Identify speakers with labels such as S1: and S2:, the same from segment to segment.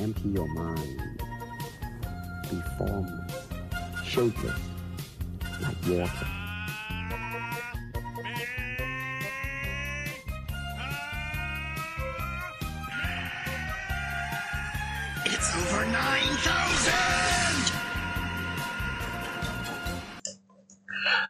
S1: empty your mind. Be formless, shapeless, like water.
S2: It's over 9,000!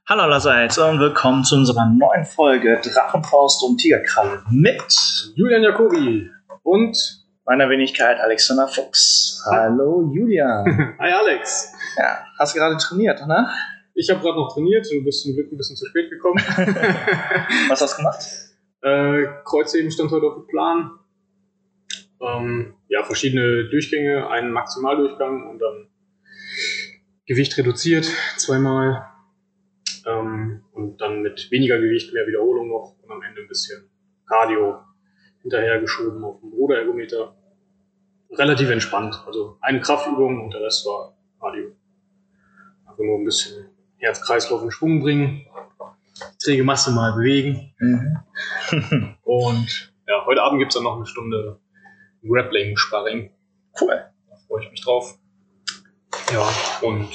S3: Hallo allerseits und willkommen zu unserer neuen Folge Drachenfaust und Tigerkralle mit
S4: Julian Jacobi und
S3: meiner Wenigkeit Alexander Fuchs. Hallo Julian.
S4: Hi Alex.
S3: Ja, hast gerade trainiert, ne?
S4: Ich habe gerade noch trainiert, du bist zum Glück ein bisschen zu spät gekommen.
S3: Was hast du gemacht?
S4: äh, Kreuzheben stand heute auf dem Plan. Ähm, ja, verschiedene Durchgänge, einen Maximaldurchgang und dann Gewicht reduziert, zweimal. Ähm, und dann mit weniger Gewicht, mehr Wiederholung noch und am Ende ein bisschen Cardio hinterhergeschoben auf dem Ruderergometer. Relativ entspannt. Also eine Kraffübung und der Rest war Cardio. Also nur ein bisschen Herz-Kreislauf in Schwung bringen, träge Masse mal bewegen.
S3: Mhm.
S4: Und ja, heute Abend gibt's dann noch eine Stunde Grappling-Sparring.
S3: Cool.
S4: Da freue ich mich drauf. Ja, und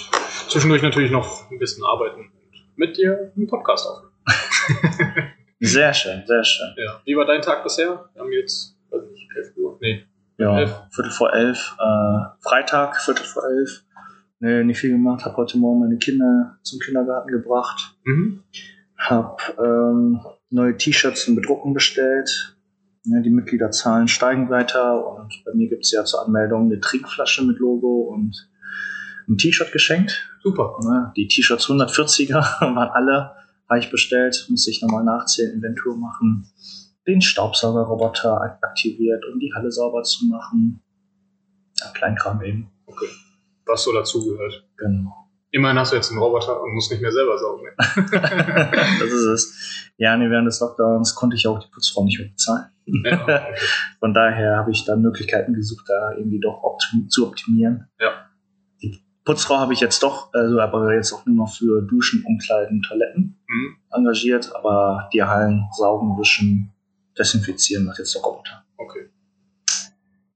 S4: zwischendurch natürlich noch ein bisschen arbeiten und mit dir einen Podcast aufnehmen.
S3: Sehr schön, sehr schön.
S4: Ja. Wie war dein Tag bisher? Wir haben jetzt, weiß nicht, 11 Uhr. Nee.
S3: Ja,
S4: Elf.
S3: Viertel vor elf, äh, Freitag, Viertel vor elf. Nee, nicht viel gemacht. Hab heute Morgen meine Kinder zum Kindergarten gebracht.
S4: Mhm.
S3: Hab ähm, neue T-Shirts zum Bedrucken bestellt. Ja, die Mitgliederzahlen steigen weiter und bei mir gibt's ja zur Anmeldung eine Trinkflasche mit Logo und ein T-Shirt geschenkt.
S4: Super.
S3: Ne, die T-Shirts 140er waren alle, habe ich bestellt, muss ich nochmal nachzählen, Inventur machen, den Staubsaugerroboter ak- aktiviert, um die Halle sauber zu machen. Ja, Kleinkram eben.
S4: Okay. Was so dazugehört.
S3: Genau.
S4: Immerhin hast du jetzt einen Roboter und musst nicht mehr selber saugen.
S3: das ist es. Ja, nee, während des Lockdowns konnte ich auch die Putzfrau nicht mehr bezahlen.
S4: ja, okay.
S3: Von daher habe ich dann Möglichkeiten gesucht, da irgendwie doch optim zu optimieren.
S4: Ja.
S3: Die Putzfrau habe ich jetzt doch, also aber jetzt auch nur noch für Duschen, Umkleiden, Toiletten
S4: Mhm.
S3: engagiert, aber die Hallen saugen, wischen, desinfizieren macht jetzt der Roboter.
S4: okay.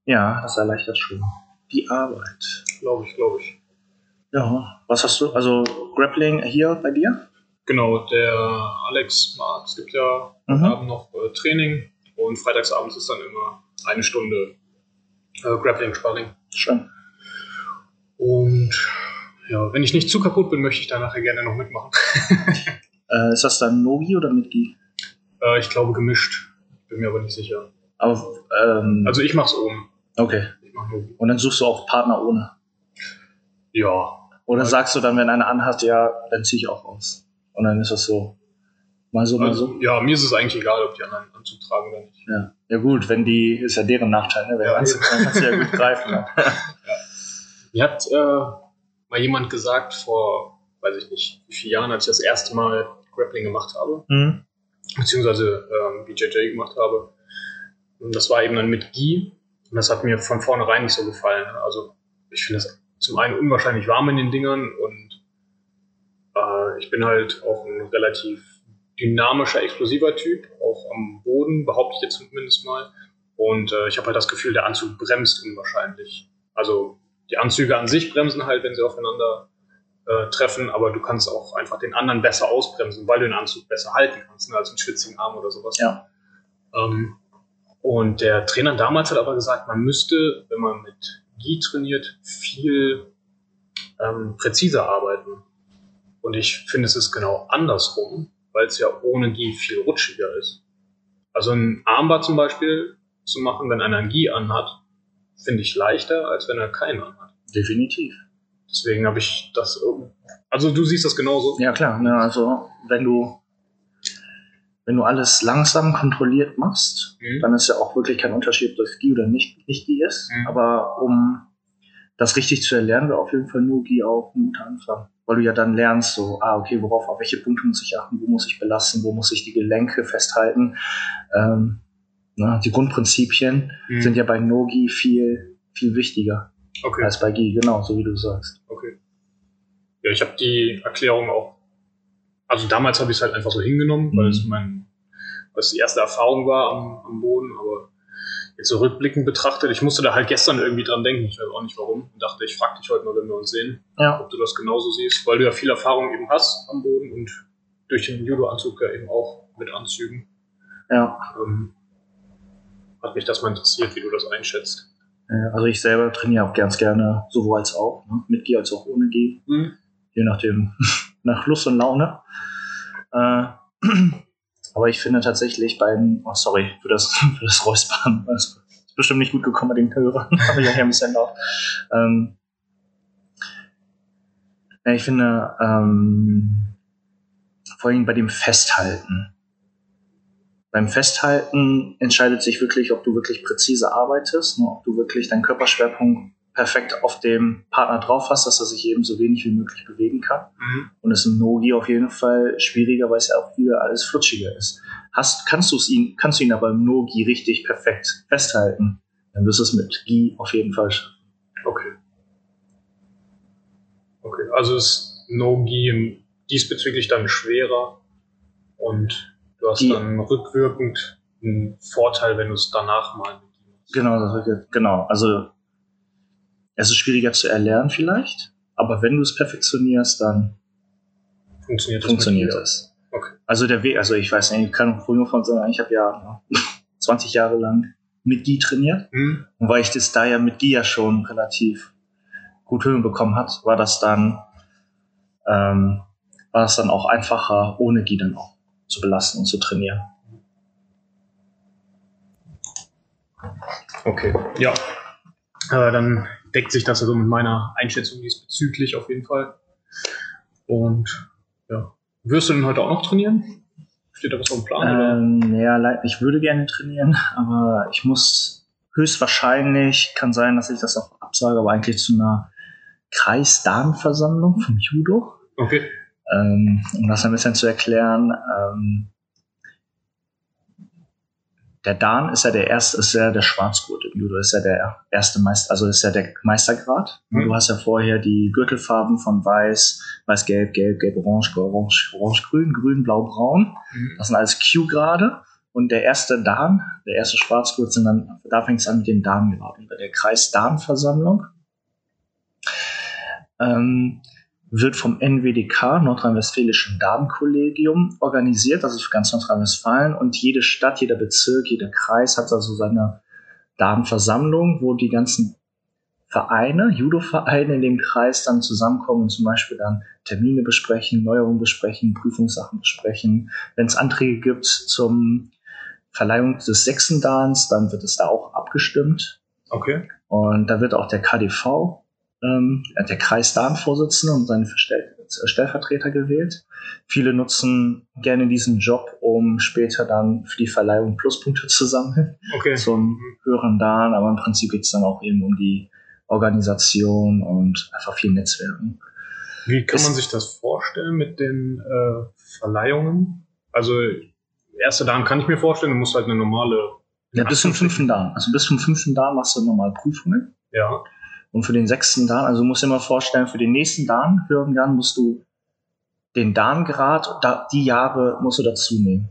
S3: Ja, das erleichtert schon die Arbeit.
S4: Glaube ich, glaube ich.
S3: Ja, was hast du? Also Grappling hier bei dir?
S4: Genau, der Alex mag, es gibt ja
S3: Mhm.
S4: Abend noch äh, Training und freitagsabends ist dann immer eine Stunde äh, Grappling-Sparring.
S3: Schön.
S4: Und ja, wenn ich nicht zu kaputt bin, möchte ich da nachher gerne noch mitmachen.
S3: Äh, ist das dann Nogi oder mit Gi?
S4: äh, ich glaube gemischt, bin mir aber nicht sicher.
S3: Aber, ähm,
S4: Also ich mach's ohne.
S3: okay.
S4: Ich mach nur.
S3: Und dann suchst du auch Partner ohne.
S4: Ja,
S3: Oder sagst du dann, wenn einer anhat, ja, dann zieh ich auch aus. Und dann ist das so. Mal so, mal so.
S4: also, ja, mir ist es eigentlich egal, ob die anderen Anzug tragen oder nicht.
S3: Ja. ja gut, wenn die, ist ja deren Nachteil, ne? Wenn
S4: Ja,
S3: ja,
S4: eben.
S3: dann kannst du ja gut greifen. Ne?
S4: Mir hat äh, mal jemand gesagt vor, weiß ich nicht, wie vielen Jahren, als ich das erste Mal Grappling gemacht habe,
S3: Hm?
S4: Beziehungsweise ähm, BJJ gemacht habe. Und das war eben dann mit Gi. Und das hat mir von vornherein nicht so gefallen. Also ich finde es zum einen unwahrscheinlich warm in den Dingern und äh, ich bin halt auch ein relativ dynamischer, explosiver Typ, auch am Boden, behaupte ich jetzt zumindest mal. Und äh, ich habe halt das Gefühl, der Anzug bremst unwahrscheinlich. Also die Anzüge an sich bremsen halt, wenn sie aufeinander äh, treffen, aber du kannst auch einfach den anderen besser ausbremsen, weil du den Anzug besser halten kannst, ne, als einen schwitzigen Arm oder sowas.
S3: Ja.
S4: Ähm, und der Trainer damals hat aber gesagt, man müsste, wenn man mit Gi trainiert, viel ähm, präziser arbeiten. Und ich finde, es ist genau andersrum, weil es ja ohne Gi viel rutschiger ist. Also ein Armbar zum Beispiel zu machen, wenn einer ein Gi anhat, finde ich leichter, als wenn er keinen anhat.
S3: Definitiv.
S4: Deswegen habe ich das. irgendwie- Also du siehst das genauso.
S3: Ja klar, ne? also wenn du wenn du alles langsam kontrolliert machst,
S4: Mhm.
S3: dann ist ja auch wirklich kein Unterschied, ob das Gi oder nicht, nicht Gi ist.
S4: Mhm.
S3: Aber um das richtig zu erlernen, wäre auf jeden Fall nur Gi auch ein guter Anfang. Weil du ja dann lernst, so, ah, okay, worauf, auf welche Punkte muss ich achten, wo muss ich belasten, wo muss ich die Gelenke festhalten. Ähm, ne, die Grundprinzipien
S4: Mhm.
S3: sind ja bei Nogi viel, viel wichtiger
S4: okay.
S3: als bei Gi, genau, so wie du sagst.
S4: Okay. Ja, ich habe die Erklärung auch. Also damals habe ich es halt einfach so hingenommen, weil
S3: Mhm.
S4: es mein, weil es die erste Erfahrung war am, am Boden, aber jetzt so rückblickend betrachtet, ich musste da halt gestern irgendwie dran denken, ich weiß auch nicht warum, und dachte, ich frage dich heute mal, wenn wir uns sehen,
S3: Ja.
S4: ob du das genauso siehst, weil du ja viel Erfahrung eben hast am Boden und durch den Judo-Anzug ja eben auch mit Anzügen.
S3: Ja.
S4: Ähm, hat mich das mal interessiert, wie du das einschätzt.
S3: Äh, Also ich selber trainiere auch ganz gerne, sowohl als auch, ne? mit Gi als auch ohne Gi, je nachdem, nach Lust und Laune. Äh, aber ich finde tatsächlich beim, oh sorry für das, für das Räuspern, das ist bestimmt nicht gut gekommen bei den Hörern, aber ja hier ein bisschen laut. Ähm, ja, ich finde, ähm, vor allem bei dem Festhalten. Beim Festhalten entscheidet sich wirklich, ob du wirklich präzise arbeitest, ne, ob du wirklich deinen Körperschwerpunkt perfekt auf dem Partner drauf hast, dass er sich eben so wenig wie möglich bewegen kann.
S4: Mhm.
S3: Und es ist im Nogi auf jeden Fall schwieriger, weil es ja auch wieder alles flutschiger ist. Hast, kannst du es ihn, kannst du ihn aber im Nogi richtig perfekt festhalten, dann wirst du es mit Gi auf jeden Fall schaffen.
S4: Okay. Okay, also ist No-Gi diesbezüglich dann schwerer und du hast
S3: Die-
S4: dann rückwirkend einen Vorteil, wenn du es danach mal mit ihm machst.
S3: Genau, das genau. Also es ist schwieriger zu erlernen vielleicht, aber wenn du es perfektionierst, dann
S4: Funktioniert das
S3: funktioniert es.
S4: Okay.
S3: Also der Weg, also ich weiß nicht, ich kann früher von sagen, ich habe ja ne, 20 Jahre lang mit Gi trainiert.
S4: Hm?
S3: Und weil ich das da ja mit Gi ja schon relativ gut hinbekommen hat, war das dann ähm, war es dann auch einfacher, ohne Gi dann auch zu belasten und zu trainieren.
S4: Okay, ja. Äh, dann deckt sich das also mit meiner Einschätzung diesbezüglich auf jeden Fall. Und ja. Wirst du denn heute auch noch trainieren? Steht da was auf dem Plan?
S3: Ähm, ja, ich würde gerne trainieren, aber ich muss höchstwahrscheinlich, kann sein, dass ich das auch absage, aber eigentlich zu einer Kreisdamenversammlung vom Judo.
S4: Okay.
S3: Ähm, um das ein bisschen zu erklären, ähm, der Dan ist ja der erste, ist ja der Schwarzgurt im Judo, ist ja der erste Meister, also ist ja der Meistergrad.
S4: Mhm.
S3: Du hast ja vorher die Gürtelfarben von Weiß, Weiß-Gelb, Gelb, Gelb-Orange, Orange, Orange-Grün, Grün, Blau, Braun.
S4: Mhm.
S3: Das sind alles Q-Grade. Und der erste Dan, der erste Schwarzgurt, sind dann, da fängt es an mit dem Dan-Grad. Bei der Kreis-Dan-Versammlung ähm, wird vom NWDK, Nordrhein-Westfälischen Damenkollegium, organisiert, das ist für ganz Nordrhein-Westfalen. Und jede Stadt, jeder Bezirk, jeder Kreis hat also seine Damenversammlung, wo die ganzen Vereine, Judo-Vereine in dem Kreis dann zusammenkommen und zum Beispiel dann Termine besprechen, Neuerungen besprechen, Prüfungssachen besprechen. Wenn es Anträge gibt zum Verleihung des sechsten Dans, dann wird es da auch abgestimmt.
S4: Okay.
S3: Und da wird auch der KDV, ähm, der Kreisdarmvorsitzende und seine Verstell Stellvertreter gewählt. Viele nutzen gerne diesen Job, um später dann für die Verleihung Pluspunkte zu sammeln
S4: Okay.
S3: zum höheren Dan, aber im Prinzip geht es dann auch eben um die Organisation und einfach viel Netzwerken.
S4: Wie kann man sich das vorstellen mit den äh, Verleihungen? Also, erste Damen kann ich mir vorstellen, du musst halt eine normale.
S3: Ja, bis zum fünften Dan. Also bis zum fünften Dan machst du normal Prüfungen.
S4: Ja.
S3: Und für den sechsten Dan, also du musst dir mal vorstellen, für den nächsten Dan, höheren Dan, musst du den Dan-Grad, da, die Jahre musst du dazu nehmen.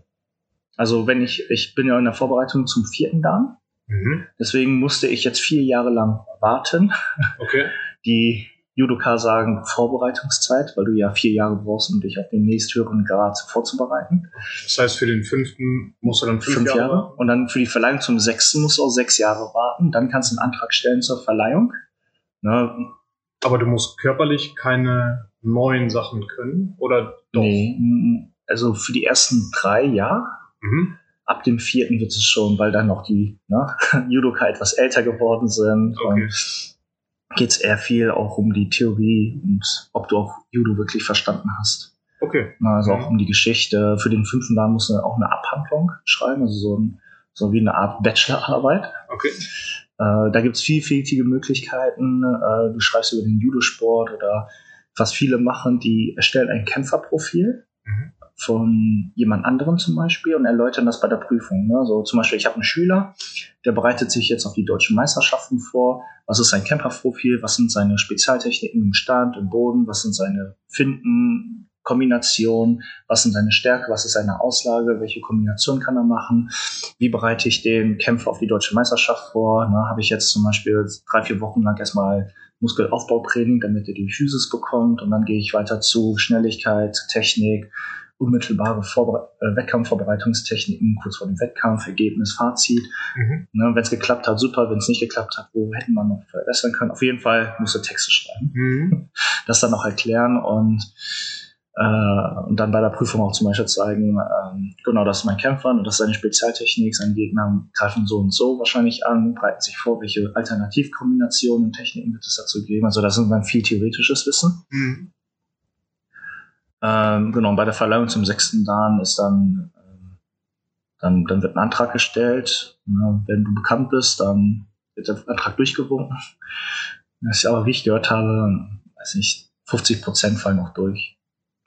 S3: Also wenn ich, ich bin ja in der Vorbereitung zum vierten Dan,
S4: Mhm.
S3: deswegen musste ich jetzt vier Jahre lang warten.
S4: Okay.
S3: Die Judoka sagen Vorbereitungszeit, weil du ja vier Jahre brauchst, um dich auf den nächsthöheren Grad vorzubereiten.
S4: Das heißt, für den fünften musst du dann fünf,
S3: Fünf, Jahre.
S4: Jahre.
S3: Und dann für die Verleihung zum sechsten musst du auch sechs Jahre warten. Dann kannst du einen Antrag stellen zur Verleihung. Ne,
S4: Aber du musst körperlich keine neuen Sachen können? Oder doch?
S3: Nee, mm, also für die ersten drei ja.
S4: Mhm.
S3: Ab dem vierten wird es schon, weil dann noch die ne, Judoka etwas älter geworden sind.
S4: Okay.
S3: Und geht es eher viel auch um die Theorie und ob du auch Judo wirklich verstanden hast.
S4: Okay.
S3: Also
S4: Mhm.
S3: auch um die Geschichte. Für den fünften Dan musst du auch eine Abhandlung schreiben, also so, ein, so wie eine Art Bachelorarbeit.
S4: Okay.
S3: Äh, da gibt's vielfältige Möglichkeiten. Äh, du schreibst über den Judosport oder was viele machen, die erstellen ein Kämpferprofil
S4: Mhm.
S3: von jemand anderem zum Beispiel und erläutern das bei der Prüfung. Ne? So zum Beispiel, ich habe einen Schüler, der bereitet sich jetzt auf die deutschen Meisterschaften vor. Was ist sein Kämpferprofil? Was sind seine Spezialtechniken im Stand, im Boden? Was sind seine Finden, Kombination, was sind seine Stärke, was ist seine Auslage, welche Kombination kann er machen, wie bereite ich den Kämpfer auf die deutsche Meisterschaft vor. Ne, Habe ich jetzt zum Beispiel drei, vier Wochen lang erstmal Muskelaufbautraining, damit er die Physis bekommt und dann gehe ich weiter zu Schnelligkeit, Technik, unmittelbare Vorbere äh, Wettkampfvorbereitungstechniken kurz vor dem Wettkampf, Ergebnis, Fazit.
S4: Mhm.
S3: Ne, wenn es geklappt hat, super. Wenn es nicht geklappt hat, wo hätten wir noch verbessern können? Auf jeden Fall musst du Texte schreiben,
S4: Mhm.
S3: das dann auch erklären und äh, und dann bei der Prüfung auch zum Beispiel zeigen, ähm, genau, das ist mein Kämpfer und das ist seine Spezialtechnik, seine Gegner greifen so und so wahrscheinlich an, bereiten sich vor, welche Alternativkombinationen und Techniken wird es dazu geben. Also das ist dann viel theoretisches Wissen.
S4: Mhm.
S3: Ähm, genau, und bei der Verleihung zum sechsten Dan ist dann, ähm, dann, dann wird ein Antrag gestellt. Ne? Wenn du bekannt bist, dann wird der Antrag durchgewunken. Das ist aber, wie ich gehört habe, weiß nicht, 50 Prozent fallen auch durch.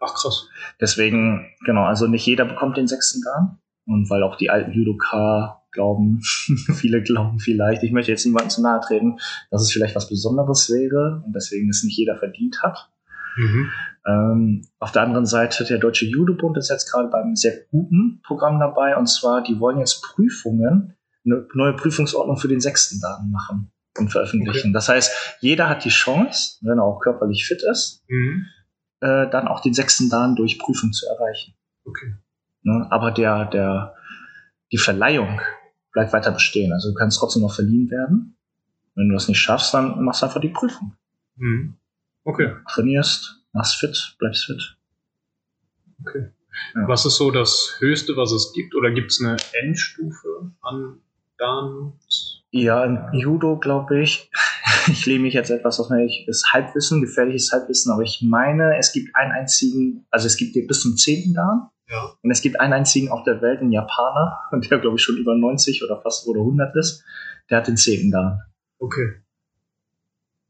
S4: Ach krass.
S3: Deswegen, genau, also nicht jeder bekommt den sechsten Dan. Und weil auch die alten Judoka glauben, viele glauben vielleicht, ich möchte jetzt niemandem zu nahe treten, dass es vielleicht was Besonderes wäre und deswegen es nicht jeder verdient hat.
S4: Mhm.
S3: Ähm, auf der anderen Seite, der Deutsche Judobund ist jetzt gerade beim sehr guten Programm dabei. Und zwar, die wollen jetzt Prüfungen, eine neue Prüfungsordnung für den sechsten Daten machen und veröffentlichen. Das heißt, jeder hat die Chance, wenn er auch körperlich fit ist,
S4: Mhm.
S3: Äh, dann auch den sechsten Dan durch Prüfung zu erreichen.
S4: Okay.
S3: Ne? Aber der, der, die Verleihung bleibt weiter bestehen. Also du kannst trotzdem noch verliehen werden. Wenn du das nicht schaffst, dann machst du einfach die Prüfung.
S4: Mhm. Okay.
S3: Trainierst, machst fit, bleibst fit.
S4: Okay.
S3: Ja.
S4: Was ist so das Höchste, was es gibt? Oder gibt es eine Endstufe an Dans?
S3: Ja, im Judo glaube ich, ich lehne mich jetzt etwas aus ist Halbwissen, gefährliches Halbwissen, aber ich meine, es gibt einen einzigen, also es gibt bis zum zehnten Dan
S4: Ja.
S3: und es gibt einen einzigen auf der Welt, einen Japaner, der glaube ich schon über 90 oder fast oder 100 ist, der hat den zehnten Dan.
S4: Okay.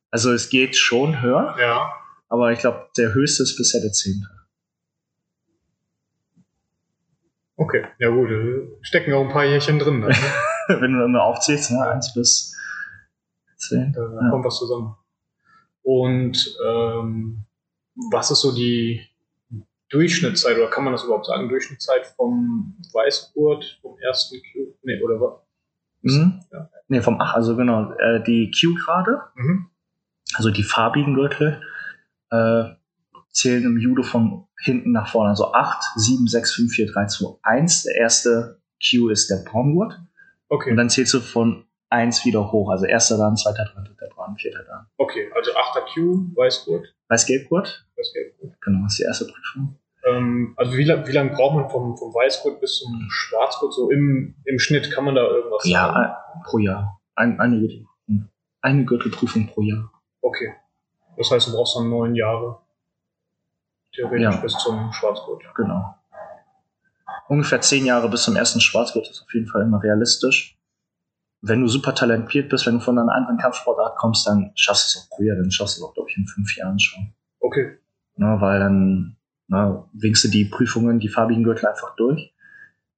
S3: Also es geht schon höher,
S4: Ja.
S3: aber ich glaube, der höchste ist bisher der zehnte.
S4: Okay. Ja gut, äh, stecken auch ein paar Jährchen drin. Ne?
S3: Wenn du immer aufzählst, ne, eins bis zehn.
S4: Da
S3: Ja.
S4: kommt was zusammen. Und ähm, was ist so die Durchschnittszeit, oder kann man das überhaupt sagen, Durchschnittszeit vom Weißgurt, vom ersten Q? Nee, oder was?
S3: Mhm.
S4: Ja.
S3: Nee, vom Ach, also genau, äh, die Q-Grade,
S4: Mhm.
S3: also die farbigen Gürtel, äh, zählen im Judo von hinten nach vorne. Also 8, 7, 6, 5, 4, 3, 2, 1. Der erste Q ist der Braungurt.
S4: Okay.
S3: Und dann zählst du von 1 wieder hoch. Also erster Dan, zweiter Dan, dritter Dan, vierter Dan.
S4: okay, also 8er Q, Weißgurt,
S3: Weiß-Gelb-Gurt,
S4: Weißgelbgurt.
S3: genau, das ist die erste Prüfung.
S4: Ähm, also wie lange wie lang braucht man vom, vom Weißgurt bis zum Schwarzgurt? So im, im Schnitt kann man da irgendwas sagen?
S3: Ja, ein- pro Jahr. Ein, eine, Gürtelprüfung. eine Gürtelprüfung pro Jahr.
S4: Okay. Das heißt, du brauchst dann neun Jahre. Theoretisch
S3: Ja.
S4: bis zum Schwarzgurt.
S3: Genau. Ungefähr zehn Jahre bis zum ersten Schwarzgurt ist auf jeden Fall immer realistisch. Wenn du super talentiert bist, wenn du von einer anderen Kampfsportart kommst, dann schaffst du es auch früher, dann schaffst du es auch, glaube ich, in fünf Jahren schon.
S4: Okay.
S3: Ne, weil dann ne, winkst du die Prüfungen, die farbigen Gürtel einfach durch.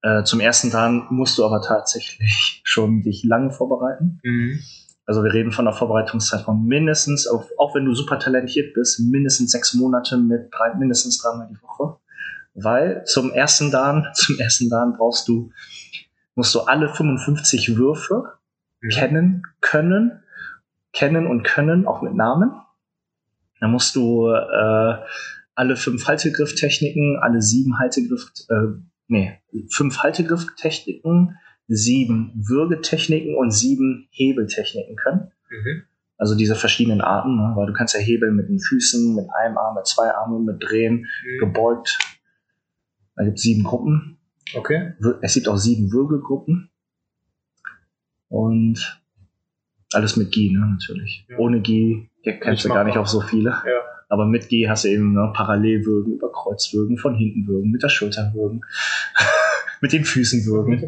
S3: Äh, zum ersten Dann musst du aber tatsächlich schon dich lange vorbereiten.
S4: Mhm.
S3: Also wir reden von einer Vorbereitungszeit von mindestens, auch, auch wenn du super talentiert bist, mindestens sechs Monate mit drei, mindestens dreimal die Woche. Weil zum ersten Dan, zum ersten Dan brauchst du, musst du alle 55 Würfe
S4: Mhm.
S3: kennen, können, kennen und können, auch mit Namen. Dann musst du äh, alle fünf Haltegrifftechniken, alle sieben Haltegriff, äh, nee, fünf Haltegrifftechniken, sieben Würgetechniken und sieben Hebeltechniken können.
S4: Mhm.
S3: Also diese verschiedenen Arten, ne? weil du kannst ja hebeln mit den Füßen, mit einem Arm, mit zwei Armen, mit Drehen,
S4: Mhm.
S3: gebeugt. Da gibt es sieben Gruppen.
S4: Okay.
S3: Es gibt auch sieben Würgegruppen. Und alles mit Gi, ne, natürlich.
S4: Ja.
S3: Ohne ja, kennst du gar nicht auf so viele.
S4: Ja.
S3: Aber mit Gi hast du eben ne, Parallelwürgen, über Kreuzwürgen, von hinten würgen, mit der Schulter würgen, mit den Füßen würgen.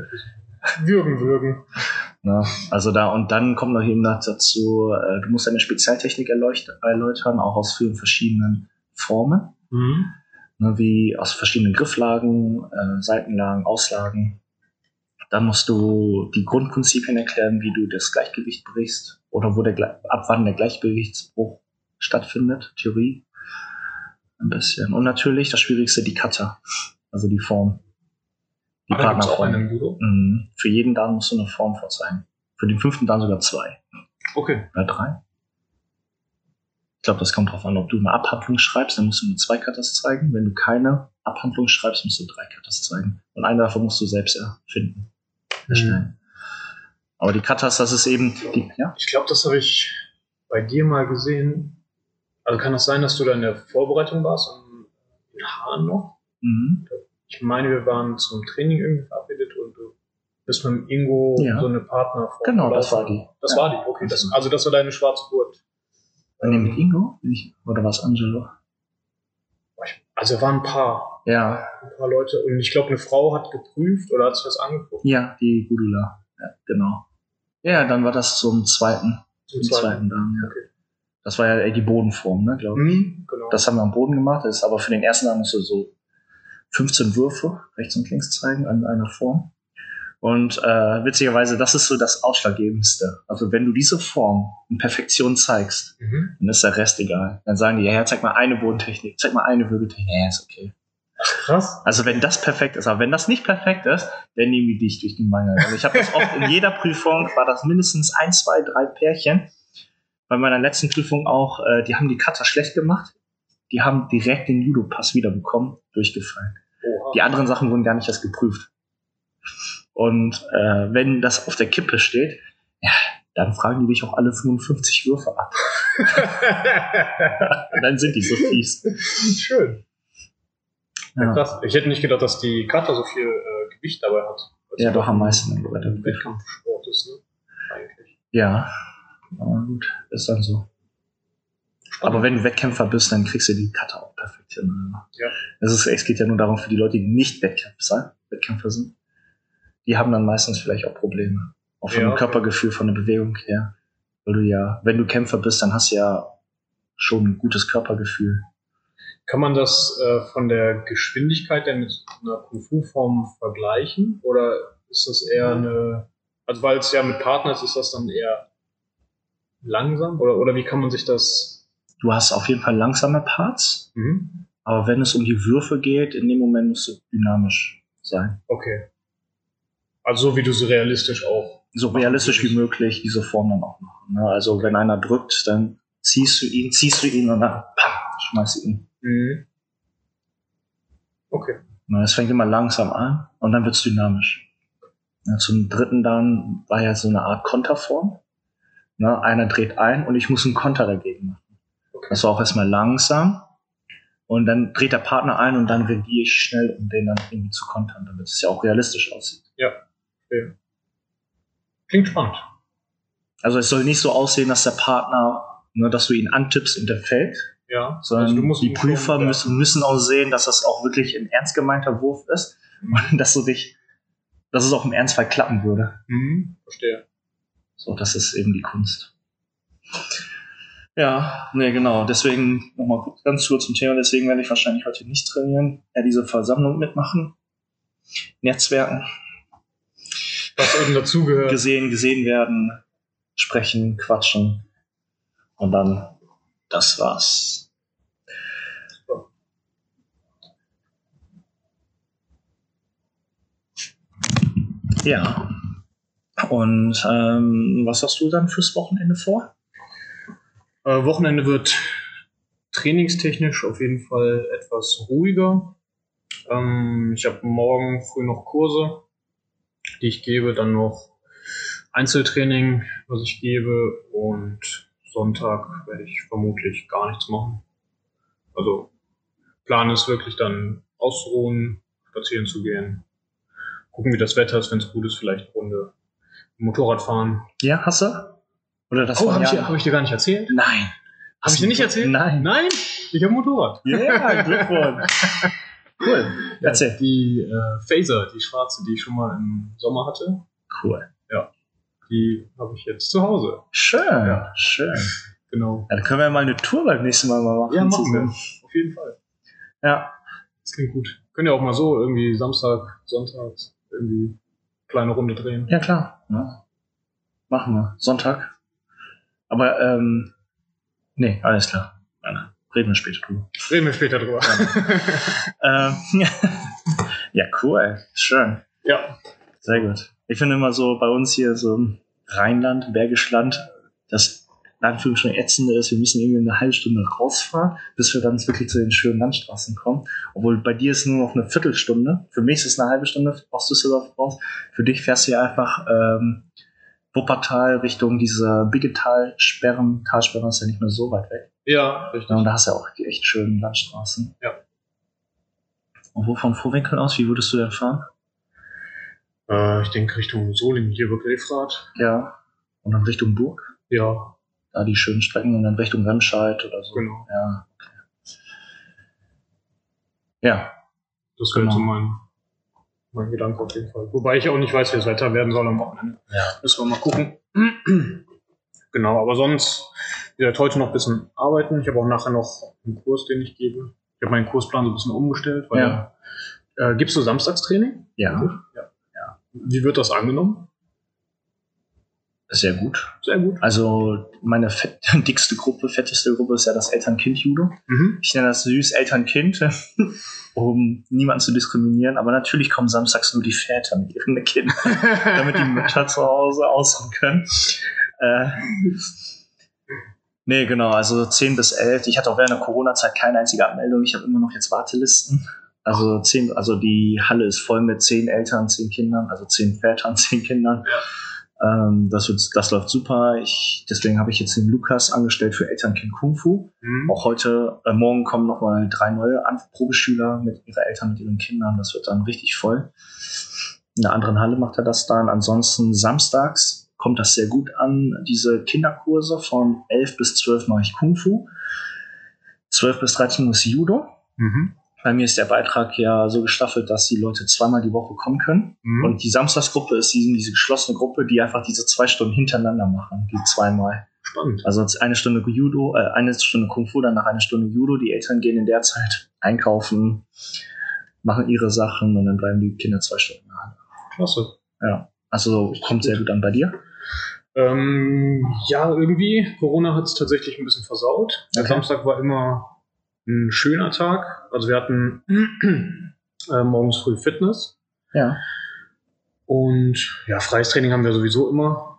S4: Würgen, würgen.
S3: Ne? Also da und dann kommt noch eben dazu, äh, du musst deine Spezialtechnik erläutern, auch aus vielen verschiedenen Formen,
S4: Mhm.
S3: Ne, wie aus verschiedenen Grifflagen, äh, Seitenlagen, Auslagen. Dann musst du die Grundprinzipien erklären, wie du das Gleichgewicht brichst oder wo der ab wann der Gleichgewichtsbruch stattfindet, Theorie. ein bisschen. Und natürlich das Schwierigste, die Kata. Also die Form. Die
S4: Ah, gibt's auch
S3: Partnerform. Mhm. Für jeden Dan musst du eine Form vorzeigen. Für den fünften Dan sogar zwei.
S4: Okay.
S3: Oder drei. Ich glaube, das kommt drauf an, ob du eine Abhandlung schreibst, dann musst du nur zwei Katas zeigen. Wenn du keine Abhandlung schreibst, musst du drei Katas zeigen. Und eine davon musst du selbst erfinden. erstellen. Aber die Katas, das ist eben die, ja?
S4: Ich glaube, das habe ich bei dir mal gesehen. Also kann das sein, dass du da in der Vorbereitung warst in Hahn noch?
S3: Mhm.
S4: Ich meine, wir waren zum Training irgendwie verabredet und du bist mit dem Ingo
S3: Ja.
S4: so eine Partner
S3: Genau, das war die.
S4: Das
S3: Ja.
S4: war die, okay. Das, also das war deine schwarze
S3: Nee, mit Ingo? Ich- Oder war es Angelo?
S4: Also waren ein paar,
S3: Ja,
S4: ein paar Leute und ich glaube, eine Frau hat geprüft oder hat sich das angeguckt.
S3: ja, die Gudula. Ja, genau. Ja, dann war das zum zweiten.
S4: Zum
S3: Zum zweiten dann, ja.
S4: Okay.
S3: Das war ja eher die Bodenform, ne, glaube ich.
S4: Mhm, genau.
S3: Das haben wir am Boden gemacht. Das ist aber für den ersten Tag musst du so 15 Würfe rechts und links zeigen an einer Form. Und äh, witzigerweise, das ist so das Ausschlaggebendste. Also wenn du diese Form in Perfektion zeigst,
S4: mhm.
S3: dann ist der Rest egal. Dann sagen die, ja, ja zeig mal eine Bodentechnik, zeig mal eine Würgetechnik. Ja, ist okay.
S4: Krass.
S3: Also wenn das perfekt ist, aber wenn das nicht perfekt ist, dann nehmen die dich durch den Mangel. Also ich habe das oft in jeder Prüfung, war das mindestens ein, zwei, drei Pärchen. Bei meiner letzten Prüfung auch, äh, die haben die Cutter schlecht gemacht. Die haben direkt den Judo-Pass wiederbekommen, durchgefallen.
S4: Oha.
S3: Die anderen Sachen wurden gar nicht erst geprüft. Und äh, wenn das auf der Kippe steht, ja, dann fragen die dich auch alle 55 Würfe ab. Dann sind die so fies.
S4: Schön. Ja, krass. Ich hätte nicht gedacht, dass die Kata so viel äh, Gewicht dabei hat.
S3: Ja doch am meisten. bei Prüfung.
S4: Wettkampfsport ist, ne? Eigentlich.
S3: Ja, aber gut, ist dann so. Aber wenn du Wettkämpfer bist, dann kriegst du die Karte auch perfekt hin.
S4: Ja.
S3: Es, ist, es geht ja nur darum, für die Leute, die nicht Wettkämpfer, Wettkämpfer sind, die haben dann meistens vielleicht auch Probleme. Auch von
S4: Ja,
S3: dem. Körpergefühl, von der Bewegung her. Weil du ja, wenn du Kämpfer bist, dann hast du ja schon ein gutes Körpergefühl.
S4: Kann man das äh, von der Geschwindigkeit denn mit einer Kung-Fu-Form vergleichen? Oder ist das eher eine. Also, weil es ja mit Partner ist, ist das dann eher langsam? Oder, oder wie kann man sich das.
S3: Du hast auf jeden Fall langsame Parts,
S4: Mhm.
S3: aber wenn es um die Würfe geht, in dem Moment musst du dynamisch sein.
S4: Okay. Also, so wie du sie realistisch auch.
S3: so realistisch wie möglich diese Form dann auch machen. Ne? Also wenn einer drückt, dann ziehst du ihn, ziehst du ihn und dann pam, schmeißt du ihn.
S4: Mhm. Okay.
S3: Ne, Es fängt immer langsam an und dann wird's dynamisch. Ja, zum dritten dann war ja so eine Art Konterform. Ne? Einer dreht ein und ich muss einen Konter dagegen machen.
S4: okay.
S3: Das war auch erstmal langsam. Und dann dreht der Partner ein und dann reagiere ich schnell, um den dann irgendwie zu kontern, damit es ja auch realistisch aussieht.
S4: Klingt spannend.
S3: Also es soll nicht so aussehen, dass der Partner, ne, dass du ihn antippst und der fällt,
S4: Ja.
S3: sondern
S4: Also
S3: die Prüfer
S4: schon-
S3: müssen, müssen auch sehen, dass das auch wirklich ein ernst gemeinter Wurf ist und dass du dich, dass es auch im Ernstfall klappen würde.
S4: Mhm. Verstehe.
S3: So, das ist eben die Kunst. Ja, nee, genau. Deswegen nochmal ganz kurz zum Thema. Deswegen werde ich wahrscheinlich heute nicht trainieren. Ja, diese Versammlung mitmachen. Netzwerken.
S4: Was eben dazugehört.
S3: Gesehen, gesehen werden. Sprechen, quatschen. Und dann, das war's. Ja. Und ähm, was hast du dann fürs Wochenende vor?
S4: Äh, Wochenende wird trainingstechnisch auf jeden Fall etwas ruhiger. Ähm, ich habe morgen früh noch Kurse, die ich gebe, dann noch Einzeltraining, was ich gebe und Sonntag werde ich vermutlich gar nichts machen. Also Plan ist wirklich dann auszuruhen, spazieren zu gehen, gucken, wie das Wetter ist, wenn es gut ist, vielleicht Runde Motorrad fahren.
S3: Ja, hast du? Oder das
S4: Oh, habe ich, hab ich dir gar nicht erzählt?
S3: Nein.
S4: Habe ich dir nicht erzählt?
S3: Nein.
S4: Nein, ich habe Motorrad.
S3: Ja, Glückwunsch. Cool.
S4: Ja,
S3: Erzähl.
S4: Die äh, Phaser, die schwarze, die ich schon mal im Sommer hatte,
S3: Cool.
S4: die habe ich jetzt zu Hause.
S3: Schön.
S4: Ja.
S3: Schön.
S4: Genau.
S3: Ja, dann können wir mal eine Tour beim nächsten Mal mal machen.
S4: Ja, machen wir. Auf jeden Fall.
S3: Ja.
S4: Das klingt gut. Können ja auch mal so irgendwie Samstag, Sonntag irgendwie kleine Runde drehen.
S3: Ja, klar. Ja. Machen wir. Sonntag. Aber, ähm, nee, alles klar. Reden wir später drüber.
S4: Reden wir später drüber.
S3: Ähm, ja, cool. Schön.
S4: ja.
S3: Sehr gut. Ich finde immer so bei uns hier so im Rheinland, Bergisch Land, das in Anführungsstrichen ätzende ist, wir müssen irgendwie eine halbe Stunde rausfahren, bis wir dann wirklich zu den schönen Landstraßen kommen. Obwohl bei dir ist nur noch eine Viertelstunde. Für mich ist es eine halbe Stunde aus Düsseldorf raus. Für dich fährst du ja einfach ähm, Wuppertal Richtung diese Biggetal-Sperren. Talsperren ist ja nicht mehr so weit weg.
S4: Ja, richtig.
S3: Und da hast du ja auch die echt schönen Landstraßen.
S4: Ja.
S3: Und wo vom Vorwinkel aus, wie würdest du denn fahren?
S4: Äh, ich denke Richtung Solingen, hier über Grefrath.
S3: Ja. Und dann Richtung Burg?
S4: Ja,
S3: Da die schönen Strecken und dann Richtung Remscheid oder so.
S4: genau.
S3: Ja. okay. Ja.
S4: Das wäre
S3: Genau.
S4: so mein, mein Gedanke auf jeden Fall. Wobei ich auch nicht weiß, wie das Wetter werden soll am Wochenende.
S3: Ja.
S4: Müssen wir mal gucken. Genau, aber sonst, wie gesagt, heute noch ein bisschen arbeiten. Ich habe auch nachher noch einen Kurs, den ich gebe. Ich habe meinen Kursplan so ein bisschen umgestellt. Weil,
S3: Ja.
S4: äh, gibst du Samstagstraining?
S3: Ja.
S4: ja. Wie wird das angenommen?
S3: Sehr gut.
S4: Sehr gut.
S3: Also meine fett, dickste Gruppe, fetteste Gruppe ist ja das Eltern-Kind-Judo.
S4: Mhm.
S3: Ich nenne das süß Eltern-Kind, um niemanden zu diskriminieren. Aber natürlich kommen samstags nur die Väter mit ihren Kindern, damit die Mütter zu Hause ausruhen können. Äh, nee, genau, also 10 bis 11. Ich hatte auch während der Corona-Zeit keine einzige Abmeldung. Ich habe immer noch jetzt Wartelisten. Also, 10, also die Halle ist voll mit 10 Eltern, 10 Kindern, also 10 Vätern, 10 Kindern. Ähm, das, wird, das läuft super. Ich, deswegen habe ich jetzt den Lukas angestellt für Elternkind Kung Fu.
S4: Mhm.
S3: Auch heute, äh, morgen kommen nochmal drei neue An Probeschüler mit ihren Eltern, mit ihren Kindern. Das wird dann richtig voll. In einer anderen Halle macht er das dann. Ansonsten samstags kommt das sehr gut an. Diese Kinderkurse von 11 bis 12 mache ich Kung Fu. 12 bis 13 Uhr ist Judo.
S4: Mhm.
S3: Bei mir ist der Beitrag ja so gestaffelt, dass die Leute zweimal die Woche kommen können.
S4: Mhm.
S3: Und die Samstagsgruppe ist diese, diese geschlossene Gruppe, die einfach diese zwei Stunden hintereinander machen, die zweimal.
S4: Spannend.
S3: Also eine Stunde Judo, äh, eine Stunde Kung Fu, danach eine Stunde Judo. Die Eltern gehen in der Zeit einkaufen, machen ihre Sachen und dann bleiben die Kinder zwei Stunden da.
S4: Klasse.
S3: Ja. Also kommt sehr gut an bei dir.
S4: Ähm, ja, irgendwie. Corona hat es tatsächlich ein bisschen versaut. Der
S3: Okay.
S4: Samstag war immer ein schöner Tag. Also wir hatten äh, morgens früh Fitness
S3: Ja.
S4: und ja, freies Training haben wir sowieso immer.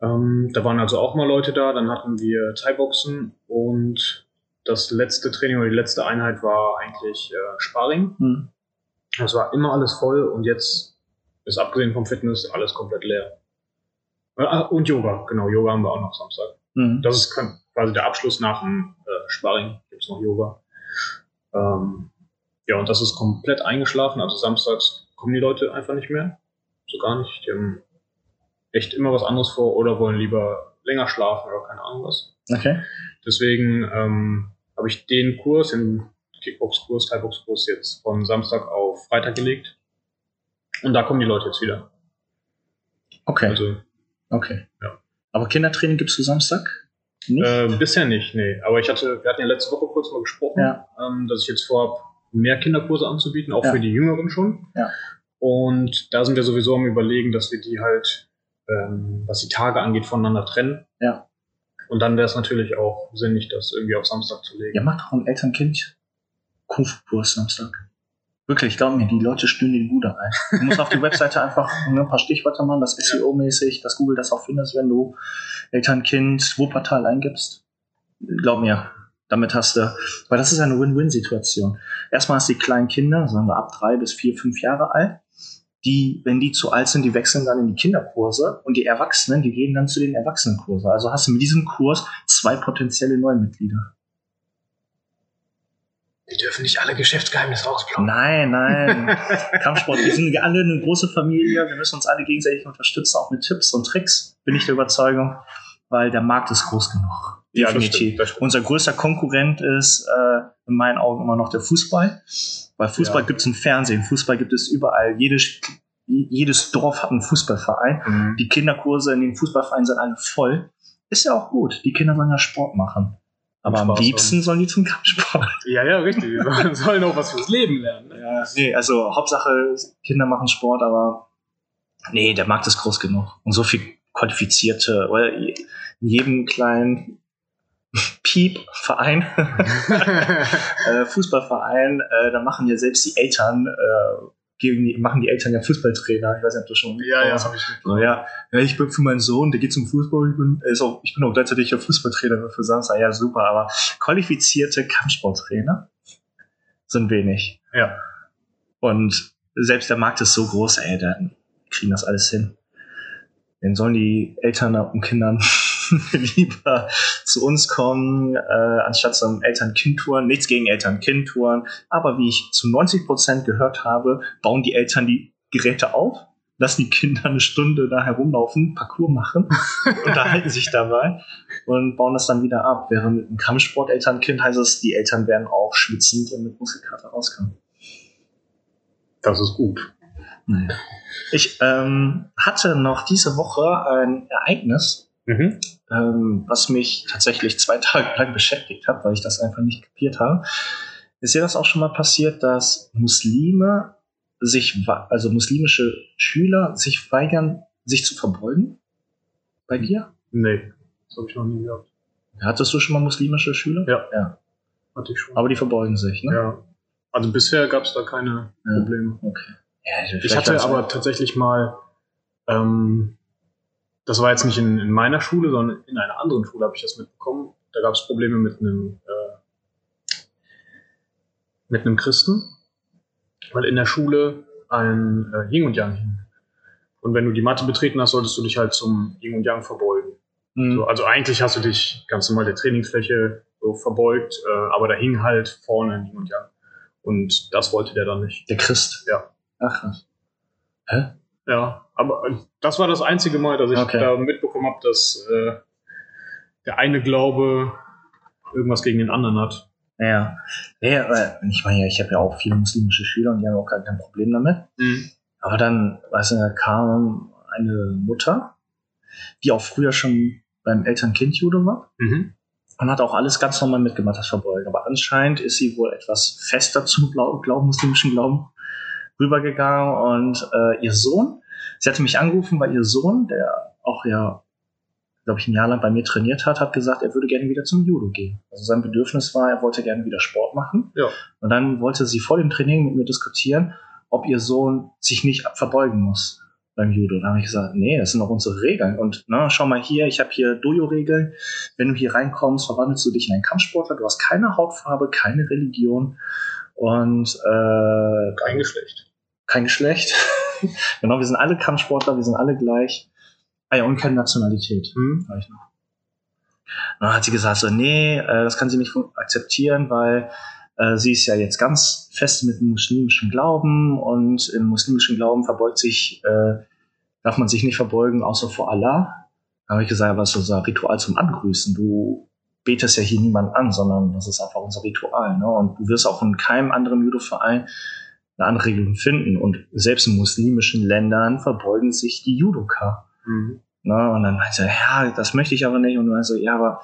S4: Ähm, da waren also auch mal Leute da. Dann hatten wir Thai-Boxen und das letzte Training oder die letzte Einheit war eigentlich äh, Sparring.
S3: Hm.
S4: Es war immer alles voll und jetzt ist abgesehen vom Fitness alles komplett leer. Äh, ah, Und Yoga, genau, Yoga haben wir auch noch Samstag.
S3: Hm.
S4: Das ist quasi der Abschluss nach dem äh, Sparring, gibt's noch Yoga. Ähm, ja, und das ist komplett eingeschlafen, also samstags kommen die Leute einfach nicht mehr. So gar nicht. Die haben echt immer was anderes vor oder wollen lieber länger schlafen oder keine Ahnung was.
S3: Okay.
S4: Deswegen ähm, habe ich den Kurs, den Kickbox-Kurs, Thai-Box-Kurs jetzt von Samstag auf Freitag gelegt. Und da kommen die Leute jetzt wieder.
S3: Okay.
S4: Also
S3: Okay.
S4: Ja.
S3: Aber Kindertraining gibst du Samstag? Nicht?
S4: äh, bisher nicht, nee. Aber ich hatte, wir hatten ja letzte Woche kurz mal gesprochen,
S3: Ja.
S4: ähm, dass ich jetzt vorhabe, mehr Kinderkurse anzubieten, auch
S3: Ja.
S4: für die Jüngeren schon.
S3: Ja.
S4: Und da sind wir sowieso am überlegen, dass wir die halt, ähm, was die Tage angeht, voneinander trennen.
S3: Ja.
S4: Und dann wäre es natürlich auch sinnig, das irgendwie auf Samstag zu legen.
S3: Ja, mach doch einen Eltern-Kind Kung Fu-Kurs Samstag. Wirklich, glaub mir, die Leute stöhnen die Bude ein. Du musst auf die Webseite einfach ne, ein paar Stichwörter machen, das SEO-mäßig, dass Google das auch findest, wenn du Eltern-Kind Wuppertal eingibst. Glaub mir, damit hast du, weil das ist eine Win-Win-Situation. Erstmal hast du die kleinen Kinder, sagen wir ab drei bis vier, fünf Jahre alt, die, wenn die zu alt sind, die wechseln dann in die Kinderkurse und die Erwachsenen, die gehen dann zu den Erwachsenenkurse. Also hast du mit diesem Kurs zwei potenzielle Neumitglieder.
S4: Die dürfen nicht alle Geschäftsgeheimnisse ausplaudern.
S3: Nein, nein. Kampfsport, wir sind alle eine große Familie. Wir müssen uns alle gegenseitig unterstützen, auch mit Tipps und Tricks, bin ich der Überzeugung, weil der Markt ist groß genug.
S4: Ja, das
S3: Definitiv.
S4: stimmt, das stimmt.
S3: Unser größter Konkurrent ist äh, in meinen Augen immer noch der Fußball. Weil Fußball
S4: Ja.
S3: gibt es im Fernsehen, Fußball gibt es überall. Jedes, jedes Dorf hat einen Fußballverein.
S4: Mhm.
S3: Die Kinderkurse in den Fußballvereinen sind alle voll. Ist ja auch gut. Die Kinder sollen ja Sport machen. Aber am liebsten
S4: haben.
S3: sollen die zum Kampfsport.
S4: Ja, ja, richtig. Die sollen- sollen auch was fürs Leben lernen. Ne?
S3: Ja, nee, also Hauptsache Kinder machen Sport, aber nee, der Markt ist groß genug. Und so viel qualifizierte, oder in jedem kleinen Piep-Verein, äh, Fußballverein, äh, da machen ja selbst die Eltern, äh, gegen die, machen die Eltern ja Fußballtrainer. Ich weiß nicht, ob du schon.
S4: ja, ja, habe ich
S3: So, ja, ja, ich bin für meinen Sohn, der geht zum Fußball, ich bin, ist auch, ich bin auch gleichzeitig Fußballtrainer für Samstag. Ja, super, aber qualifizierte Kampfsporttrainer sind wenig.
S4: Ja.
S3: Und selbst der Markt ist so groß, ey, dann kriegen das alles hin. Dann sollen die Eltern und Kindern lieber zu uns kommen, äh, anstatt zum Eltern-Kind-Touren. Nichts gegen Eltern-Kind-Touren. Aber wie ich zu 90 Prozent gehört habe, bauen die Eltern die Geräte auf, lassen die Kinder eine Stunde da herumlaufen, Parcours machen, unterhalten sich dabei und bauen das dann wieder ab. Während im Kampfsport Eltern-Kind heißt es, die Eltern werden auch schwitzend und mit Muskelkater rauskommen.
S4: Das ist gut.
S3: Naja. Ich ähm, hatte noch diese Woche ein Ereignis,
S4: Mhm.
S3: ähm, was mich tatsächlich zwei Tage lang beschäftigt hat, weil ich das einfach nicht kapiert habe. Ist dir das auch schon mal passiert, dass Muslime sich, also muslimische Schüler sich weigern, sich zu verbeugen? Bei dir?
S4: Nee, das habe ich noch nie gehabt.
S3: Hattest du schon mal muslimische Schüler?
S4: Ja.
S3: ja.
S4: Hatte ich schon.
S3: Aber die verbeugen sich, ne?
S4: ja. Also bisher gab es da keine
S3: Ja.
S4: Probleme.
S3: Okay. Ja,
S4: Ich hatte aber tatsächlich mal, ähm, das war jetzt nicht in, in meiner Schule, sondern in einer anderen Schule habe ich das mitbekommen. Da gab es Probleme mit einem äh, mit einem Christen, weil in der Schule ein äh, Yin und Yang hing. Und wenn du die Matte betreten hast, solltest du dich halt zum Yin und Yang verbeugen.
S3: Mhm.
S4: So, also eigentlich hast du dich ganz normal der Trainingsfläche so verbeugt, äh, aber da hing halt vorne ein Yin und Yang. Und das wollte der dann nicht.
S3: der Christ.
S4: Ja.
S3: Ach, krass. Hä?
S4: Ja, aber äh, das war das einzige Mal, dass ich
S3: Okay.
S4: da mitbekommen habe, dass äh, der eine Glaube irgendwas gegen den anderen hat.
S3: Ja. Ja, ich meine ich habe ja auch viele muslimische Schüler und die haben auch gar kein Problem damit. Aber dann, weißt du, da kam eine Mutter, die auch früher schon beim Eltern-Kind-Judo war
S4: Mhm.
S3: und hat auch alles ganz normal mitgemacht, das Verbeugen. Aber anscheinend ist sie wohl etwas fester zum Glauben, Glauben muslimischen Glauben rübergegangen und äh, ihr Sohn, sie hatte mich angerufen, weil ihr Sohn, der auch ja, glaube ich, ein Jahr lang bei mir trainiert hat, hat gesagt, er würde gerne wieder zum Judo gehen. Also sein Bedürfnis war, er wollte gerne wieder Sport machen.
S4: Ja.
S3: Und dann wollte sie vor dem Training mit mir diskutieren, ob ihr Sohn sich nicht verbeugen muss beim Judo. Da habe ich gesagt, nee, das sind doch unsere Regeln. Und na, schau mal hier, ich habe hier Dojo-Regeln. Wenn du hier reinkommst, verwandelst du dich in einen Kampfsportler. Du hast keine Hautfarbe, keine Religion und äh,
S4: Kein Geschlecht.
S3: kein Geschlecht. genau, wir sind alle Kampfsportler, wir sind alle gleich. Ah ja, und keine Nationalität. Hab ich noch. Und dann hat sie gesagt, so, nee, äh, das kann sie nicht akzeptieren, weil äh, sie ist ja jetzt ganz fest mit dem muslimischen Glauben und im muslimischen Glauben verbeugt sich, äh, darf man sich nicht verbeugen, außer vor Allah. Da habe ich gesagt, was ist unser Ritual zum Angrüßen? Du betest ja hier niemanden an, sondern das ist einfach unser Ritual. Ne? Und du wirst auch in keinem anderen Judo-Verein eine andere Regelung finden. Und selbst in muslimischen Ländern verbeugen sich die Judoka.
S4: Mhm.
S3: Ne? Und dann meinte er, ja, das möchte ich aber nicht. Und meinst so, ja, aber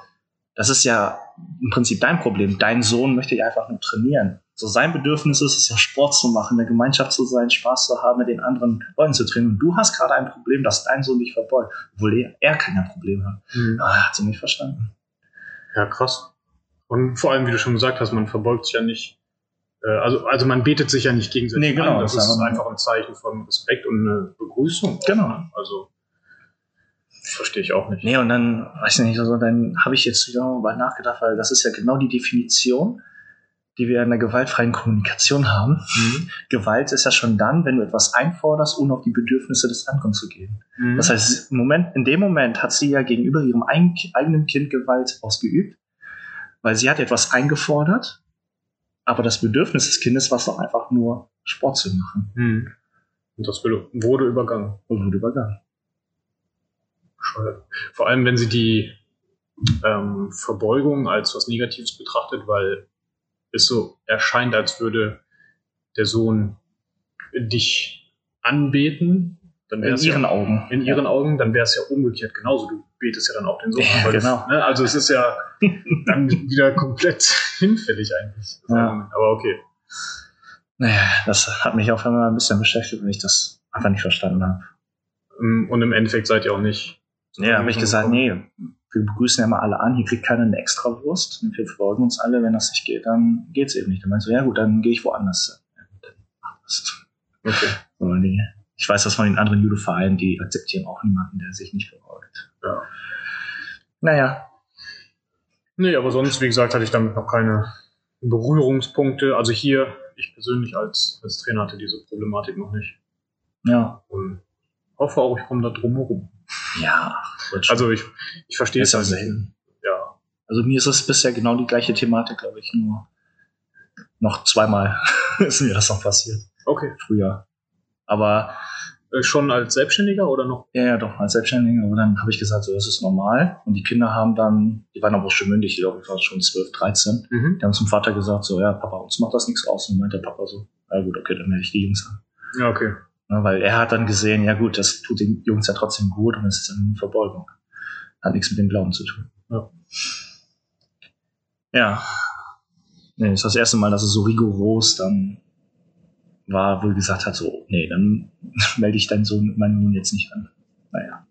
S3: das ist ja im Prinzip dein Problem. Dein Sohn möchte ja einfach nur trainieren. So sein Bedürfnis ist es ja, Sport zu machen, in der Gemeinschaft zu sein, Spaß zu haben, mit den anderen Leuten zu trainieren. Und du hast gerade ein Problem, dass dein Sohn dich verbeugt, obwohl er, er kein Problem hat.
S4: Mhm.
S3: Ah, hat sie nicht verstanden.
S4: Ja, krass. Und vor allem, wie du schon gesagt hast, man verbeugt sich ja nicht. Äh, also, also man betet sich ja nicht gegenseitig
S3: Nee, genau,
S4: an. Das
S3: das
S4: ist einfach ein Zeichen von Respekt und eine Begrüßung.
S3: Genau.
S4: Also verstehe ich auch nicht.
S3: Nee, und dann, weiß ich nicht, also dann habe ich jetzt wieder mal nachgedacht, weil das ist ja genau die Definition, die wir in der gewaltfreien Kommunikation haben.
S4: Mhm.
S3: Gewalt ist ja schon dann, wenn du etwas einforderst, ohne auf die Bedürfnisse des anderen zu gehen.
S4: Mhm.
S3: Das heißt, im Moment, in dem Moment hat sie ja gegenüber ihrem eigenen Kind Gewalt ausgeübt, weil sie hat etwas eingefordert, aber das Bedürfnis des Kindes war es doch einfach nur, Sport zu machen.
S4: Mhm. Und das wurde, wurde übergangen.
S3: Und wurde übergangen.
S4: Bescheuert. Vor allem, wenn sie die ähm, Verbeugung als was Negatives betrachtet, weil es so erscheint, als würde der Sohn dich anbeten. Dann
S3: In ihren
S4: ja,
S3: Augen.
S4: in ihren Augen, dann wäre es ja umgekehrt genauso. Du betest ja dann auch den Sohn
S3: Ja,
S4: an.
S3: genau.
S4: Du, ne? Also es ist ja dann wieder komplett hinfällig eigentlich.
S3: Ja.
S4: Aber okay.
S3: Naja, das hat mich auf einmal ein bisschen beschäftigt, weil ich das einfach nicht verstanden habe.
S4: Ähm, Und im Endeffekt seid ihr auch nicht.
S3: Ja, habe ich gesagt, nee, wir begrüßen ja mal alle an, hier kriegt keiner eine extra Wurst. Und wir folgen uns alle, wenn das nicht geht, dann geht's eben nicht. Dann meinst du, ja gut, dann gehe ich woanders. hin. Ja, das.
S4: Okay.
S3: So, die, ich weiß das von den anderen Judo-Vereinen, die akzeptieren auch niemanden, der sich nicht verbeugt.
S4: Ja.
S3: Naja,
S4: Nee, aber sonst, wie gesagt, hatte ich damit noch keine Berührungspunkte. Also hier, ich persönlich als, als Trainer hatte diese Problematik noch nicht.
S3: ja,
S4: Und hoffe auch, ich komme da drum herum.
S3: ja.
S4: Also ich, ich verstehe es
S3: ja selten.
S4: Ja.
S3: Also mir ist es bisher genau die gleiche Thematik, glaube ich, nur noch zweimal ist mir das noch passiert.
S4: Okay.
S3: Früher. Aber
S4: Äh, schon als Selbstständiger oder noch?
S3: Ja, ja, doch, als Selbstständiger. Aber dann habe ich gesagt, so, das ist normal. Und die Kinder haben dann, die waren aber schon mündig, die glaube ich waren schon 12, 13.
S4: Mhm.
S3: Die haben zum Vater gesagt, so, ja, Papa, uns macht das nichts aus. Und meint der Papa so, ja gut, okay, dann melde ich die Jungs an.
S4: Ja, okay.
S3: Ja, weil er hat dann gesehen, ja gut, das tut den Jungs ja trotzdem gut und es ist dann eine Verbeugung. Hat nichts mit dem Glauben zu tun.
S4: Ja.
S3: Ja. Nee, das ist das erste Mal, dass es so rigoros dann war, wo er gesagt hat, so, nee, dann melde ich deinen Sohn, meinen Sohn jetzt nicht an. Naja.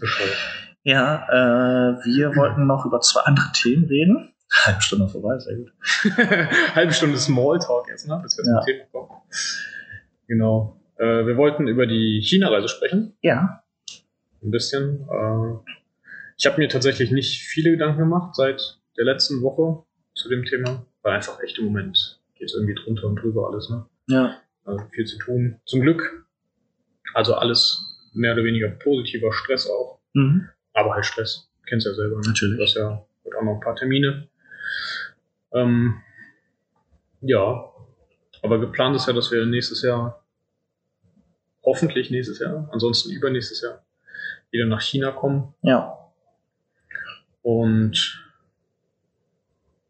S4: Bescheuert.
S3: Ja, äh, wir wollten noch über zwei andere Themen reden. Halbe Stunde vorbei, sehr gut.
S4: Halbe Stunde Smalltalk jetzt, ne? Bis wir
S3: Ja.
S4: zum Thema kommen. Genau. Äh, wir wollten über die China-Reise sprechen.
S3: Ja.
S4: Ein bisschen. Äh, ich habe mir tatsächlich nicht viele Gedanken gemacht seit der letzten Woche zu dem Thema, weil einfach echt im Moment geht es irgendwie drunter und drüber alles, ne?
S3: Ja.
S4: Also viel zu tun. Zum Glück. Also alles mehr oder weniger positiver Stress auch.
S3: Mhm.
S4: Aber halt Stress. Kennst ja selber. Ne?
S3: Natürlich.
S4: Du hast ja heute auch noch ein paar Termine. Ähm, ja. Aber geplant ist ja, dass wir nächstes Jahr, hoffentlich nächstes Jahr, ansonsten übernächstes Jahr, wieder nach China kommen
S3: Ja.
S4: und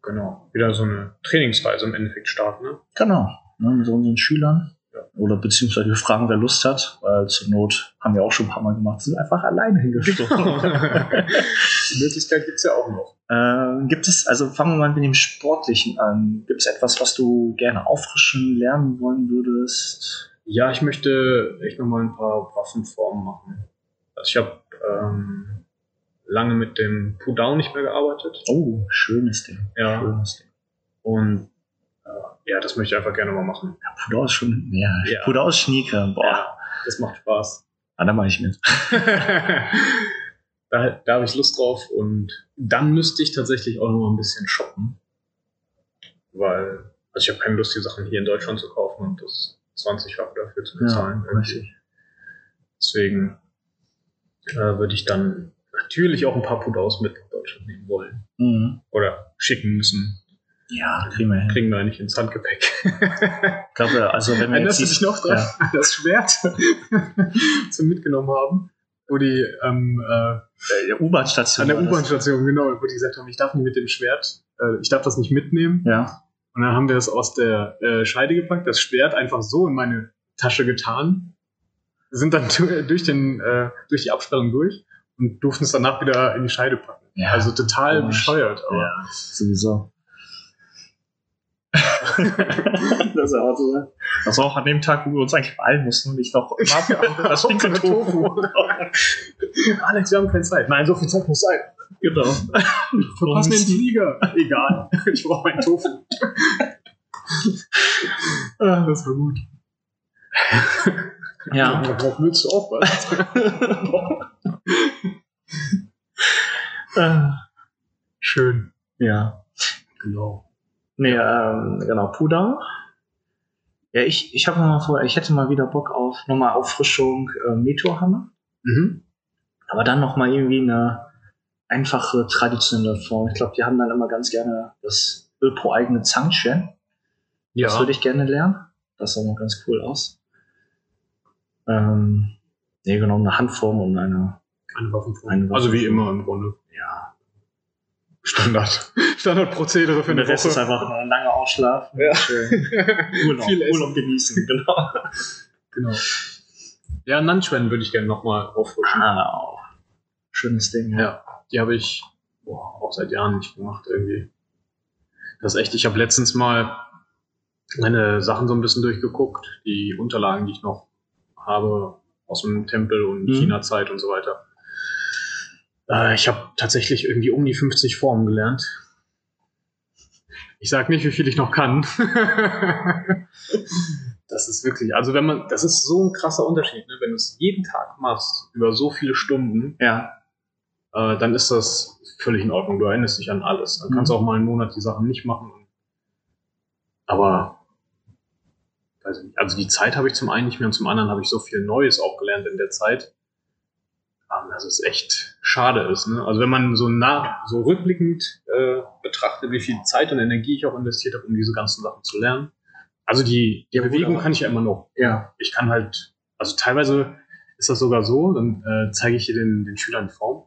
S4: genau, wieder so eine Trainingsreise im Endeffekt starten. Ne?
S3: Genau. Ne, mit unseren Schülern.
S4: Ja.
S3: Oder beziehungsweise wir fragen, wer Lust hat, weil zur Not haben wir auch schon ein paar Mal gemacht, sind einfach alleine hingestochen.
S4: Die Möglichkeit gibt's ja auch noch.
S3: äh, gibt es, also fangen wir mal mit dem Sportlichen an. Gibt es etwas, was du gerne auffrischen, lernen wollen würdest?
S4: Ja, ich möchte echt nochmal ein paar Waffenformen machen. Also ich habe ähm, lange mit dem Pudown nicht mehr gearbeitet.
S3: Oh, schönes Ding.
S4: Ja.
S3: Schönes Ding.
S4: Und ja, das möchte ich einfach gerne mal machen.
S3: Ja, Puder ist schon, ja,
S4: Ja.
S3: Puder ist Schnieke. Boah,
S4: Ja, das macht Spaß.
S3: ah, da mache ich mit.
S4: da, da habe ich Lust drauf und dann müsste ich tatsächlich auch noch mal ein bisschen shoppen. Weil, also ich habe keine Lust, die Sachen hier in Deutschland zu kaufen und das 20-fach dafür zu bezahlen. irgendwie.
S3: richtig.
S4: Deswegen äh, würde ich dann natürlich auch ein paar Pudaus mit nach Deutschland nehmen wollen.
S3: Mhm.
S4: Oder schicken müssen.
S3: Ja, kriegen wir hin.
S4: Kriegen wir nicht ins Handgepäck.
S3: Ich glaube, also wenn wir
S4: Erinnerst du
S3: jetzt
S4: dich noch dran, an das Schwert zum mitgenommen haben? Wo die ähm, äh,
S3: Ja, der U-Bahn-Station.
S4: an der
S3: das.
S4: U-Bahn-Station, genau, wo die gesagt haben, ich darf nicht mit dem Schwert, äh, ich darf das nicht mitnehmen.
S3: Ja.
S4: Und dann haben wir es aus der äh, Scheide gepackt, das Schwert einfach so in meine Tasche getan, sind dann du- durch, den, äh, durch die Absperrung durch und durften es danach wieder in die Scheide packen.
S3: Ja,
S4: also total
S3: komisch.
S4: bescheuert. Aber
S3: Ja, sowieso. das ist auch so. Das war auch an dem Tag, wo wir uns eigentlich beeilen mussten und ich noch warte das stinke Tofu.
S4: Alex, wir haben keine Zeit. Nein, so viel Zeit muss sein.
S3: genau.
S4: Verpassen den Flieger. Egal. Ich brauche meinen Tofu. ah, das war gut.
S3: Ja.
S4: Worauf willst du aufpassen?
S3: Äh,
S4: Schön.
S3: ja.
S4: Genau.
S3: Nee, ähm, genau, Puder. Ja, ich, ich habe mal vor, ich hätte mal wieder Bock auf nochmal Auffrischung äh, Meteorhammer.
S4: Mhm.
S3: Aber dann nochmal irgendwie eine einfache, traditionelle Form. Ich glaube, die haben dann immer ganz gerne das Ölpro eigene Zangchen. Das
S4: Ja.
S3: würde ich gerne lernen. Das sah noch ganz cool aus. Ähm, nee, genau, eine Handform und eine,
S4: Eine Waffenform.
S3: Eine
S4: Also wie
S3: Waffenform.
S4: immer im Grunde.
S3: ja.
S4: Standard. Standardprozedere für
S3: Und
S4: eine
S3: der Rest ist
S4: Woche.
S3: einfach ein langer Ausschlaf.
S4: Ja.
S3: Schön. Urlaub,
S4: Viel essen.
S3: Urlaub genießen, genau.
S4: Genau. Ja, Nanchuan würde ich gerne nochmal auffrischen.
S3: Ah, auch. Schönes Ding,
S4: Ja, die habe ich boah, auch seit Jahren nicht gemacht irgendwie. Das ist echt, ich habe letztens mal meine Sachen so ein bisschen durchgeguckt, die Unterlagen, die ich noch habe aus dem Tempel und
S3: Mhm.
S4: China-Zeit und so weiter. Äh, ich habe tatsächlich irgendwie um die 50 Formen gelernt. Ich sag nicht, wie viel ich noch kann. das ist wirklich, also wenn man, das ist so ein krasser Unterschied, ne? wenn du es jeden Tag machst, über so viele Stunden,
S3: Ja.
S4: äh, dann ist das völlig in Ordnung. Du erinnerst dich an alles. Dann
S3: Mhm.
S4: kannst du auch mal einen Monat die Sachen nicht machen. Aber nicht. also die Zeit habe ich zum einen nicht mehr und zum anderen habe ich so viel Neues auch gelernt in der Zeit. ähm, Dass es echt schade ist. Ne? Also wenn man so nach, so rückblickend äh, betrachtet, wie viel Zeit und Energie ich auch investiert habe, um diese ganzen Sachen zu lernen. Also die, die
S3: Ja,
S4: Bewegung kann ich ja immer noch
S3: Ja.
S4: ich kann halt, also teilweise ist das sogar so, dann äh, zeige ich hier den, den Schülern Form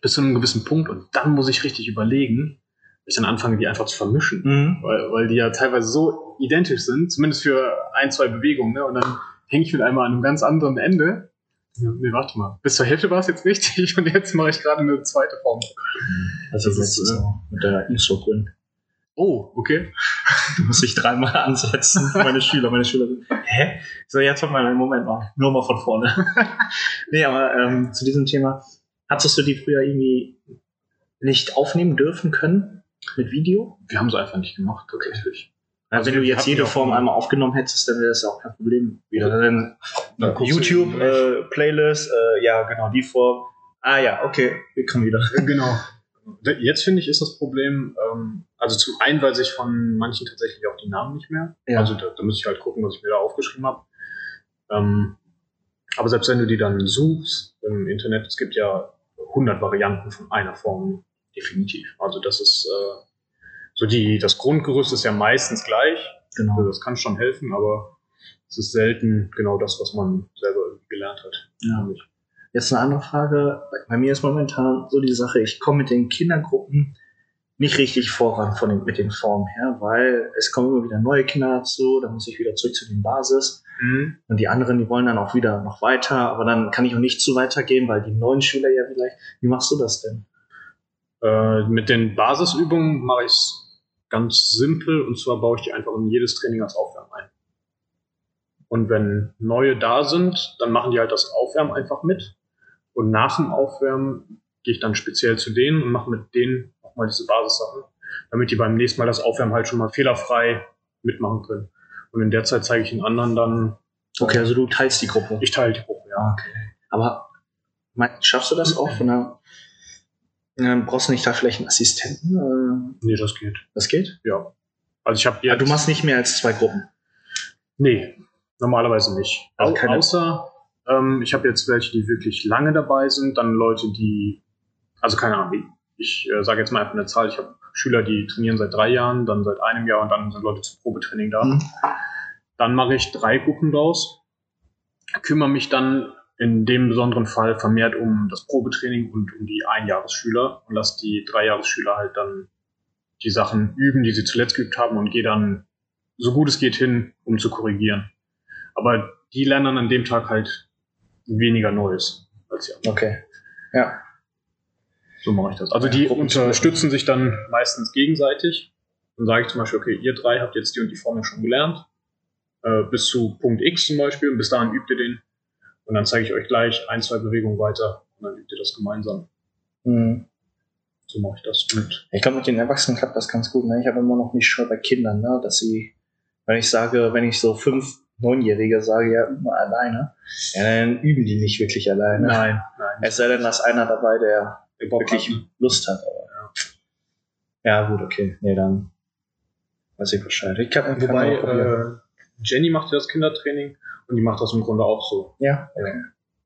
S4: bis zu einem gewissen Punkt und dann muss ich richtig überlegen, ich dann anfange, die einfach zu vermischen,
S3: Mhm.
S4: weil, weil die ja teilweise so identisch sind, zumindest für ein, zwei Bewegungen, ne? und dann hänge ich mit einmal an einem ganz anderen Ende. Nee, warte mal. Bis zur Hälfte war es jetzt richtig und jetzt mache ich gerade eine zweite Form.
S3: Also
S4: Das
S3: das
S4: ist, äh,
S3: so mit der Instruktion.
S4: Oh, okay.
S3: Du musst dich dreimal ansetzen. Meine Schüler, meine Schüler sind, hä? So, jetzt mal einen Moment mal. Nur mal von vorne. nee, aber ähm, zu diesem Thema, hattest du die früher irgendwie nicht aufnehmen dürfen können mit Video?
S4: Wir haben es einfach nicht gemacht, tatsächlich. Also
S3: wenn du jetzt jede Form einmal aufgenommen hättest, dann wäre das ja auch kein Problem. Wieder dann
S4: Dann guckst du
S3: YouTube,
S4: durch.
S3: äh, Playlist, äh, ja, genau, die Form. Ah ja, okay, wir kommen wieder.
S4: Genau. Jetzt finde ich, ist das Problem, ähm, also zum einen weiß ich von manchen tatsächlich auch die Namen nicht mehr.
S3: Ja.
S4: Also da, da muss ich halt gucken, was ich mir da aufgeschrieben habe. Ähm, aber selbst wenn du die dann suchst im Internet, es gibt ja 100 Varianten von einer Form, definitiv. Also das ist äh, so die, das Grundgerüst ist ja meistens gleich. Also
S3: Genau.
S4: das kann schon helfen, aber es ist selten genau das, was man selber gelernt hat.
S3: Ja. Jetzt eine andere Frage. Bei mir ist momentan so die Sache, ich komme mit den Kindergruppen nicht richtig voran von den, mit den Formen her, weil es kommen immer wieder neue Kinder dazu, dann muss ich wieder zurück zu den Basis
S4: Mhm.
S3: und die anderen, die wollen dann auch wieder noch weiter, aber dann kann ich auch nicht zu weitergehen, weil die neuen Schüler ja vielleicht, wie machst du das denn?
S4: Äh, mit den Basisübungen mache ich es ganz simpel und zwar baue ich die einfach in jedes Training als Aufwärmen ein. Und wenn neue da sind, dann machen die halt das Aufwärmen einfach mit. Und nach dem Aufwärmen gehe ich dann speziell zu denen und mache mit denen nochmal diese Basissachen, damit die beim nächsten Mal das Aufwärmen halt schon mal fehlerfrei mitmachen können. Und in der Zeit zeige ich den anderen dann,
S3: Okay, also du teilst die Gruppe.
S4: ich teile die Gruppe, ja.
S3: Aber mein, schaffst du das auch von der, ähm, brauchst du nicht da vielleicht einen Assistenten? Äh,
S4: Nee, das geht.
S3: das geht?
S4: Ja. Also ich habe
S3: Ja,
S4: jetzt.
S3: du machst nicht mehr als zwei Gruppen.
S4: Nee, normalerweise nicht.
S3: Also
S4: Au außer ähm, ich habe jetzt welche, die wirklich lange dabei sind, dann Leute, die, also keine Ahnung, ich äh, sage jetzt mal einfach eine Zahl, ich habe Schüler, die trainieren seit drei Jahren, dann seit einem Jahr und dann sind Leute zum Probetraining da.
S3: Mhm.
S4: Dann mache ich drei Gruppen draus, kümmere mich dann in dem besonderen Fall vermehrt um das Probetraining und um die Einjahresschüler und lasse die Dreijahresschüler halt dann die Sachen üben, die sie zuletzt geübt haben und gehe dann so gut es geht hin, um zu korrigieren. Aber die lernen dann an dem Tag halt weniger Neues als die anderen.
S3: Okay. Ja.
S4: So mache ich das. Also die unterstützen sich dann meistens gegenseitig. Dann sage ich zum Beispiel, okay, ihr drei habt jetzt die und die Formel schon gelernt. Äh, bis zu Punkt X zum Beispiel. Und bis dahin übt ihr den. Und dann zeige ich euch gleich ein, zwei Bewegungen weiter. Und dann übt ihr das gemeinsam.
S3: Mhm.
S4: So mache ich das. Und
S3: Ich glaube, mit den Erwachsenen klappt das ganz gut. Ne? Ich habe immer noch nicht schon bei Kindern, ne? dass sie, wenn ich sage, wenn ich so fünf, neunjährige sage, ja, mal alleine, ja, dann üben die nicht wirklich alleine.
S4: nein, nein.
S3: Es sei denn, dass einer dabei, der wirklich
S4: hat, ne?
S3: Lust hat. Aber, ja. ja, gut, okay. Nee, dann weiß ich Bescheid. Ich kann, kann
S4: Wobei, äh, Jenny macht ja das Kindertraining und die macht das im Grunde auch so.
S3: ja,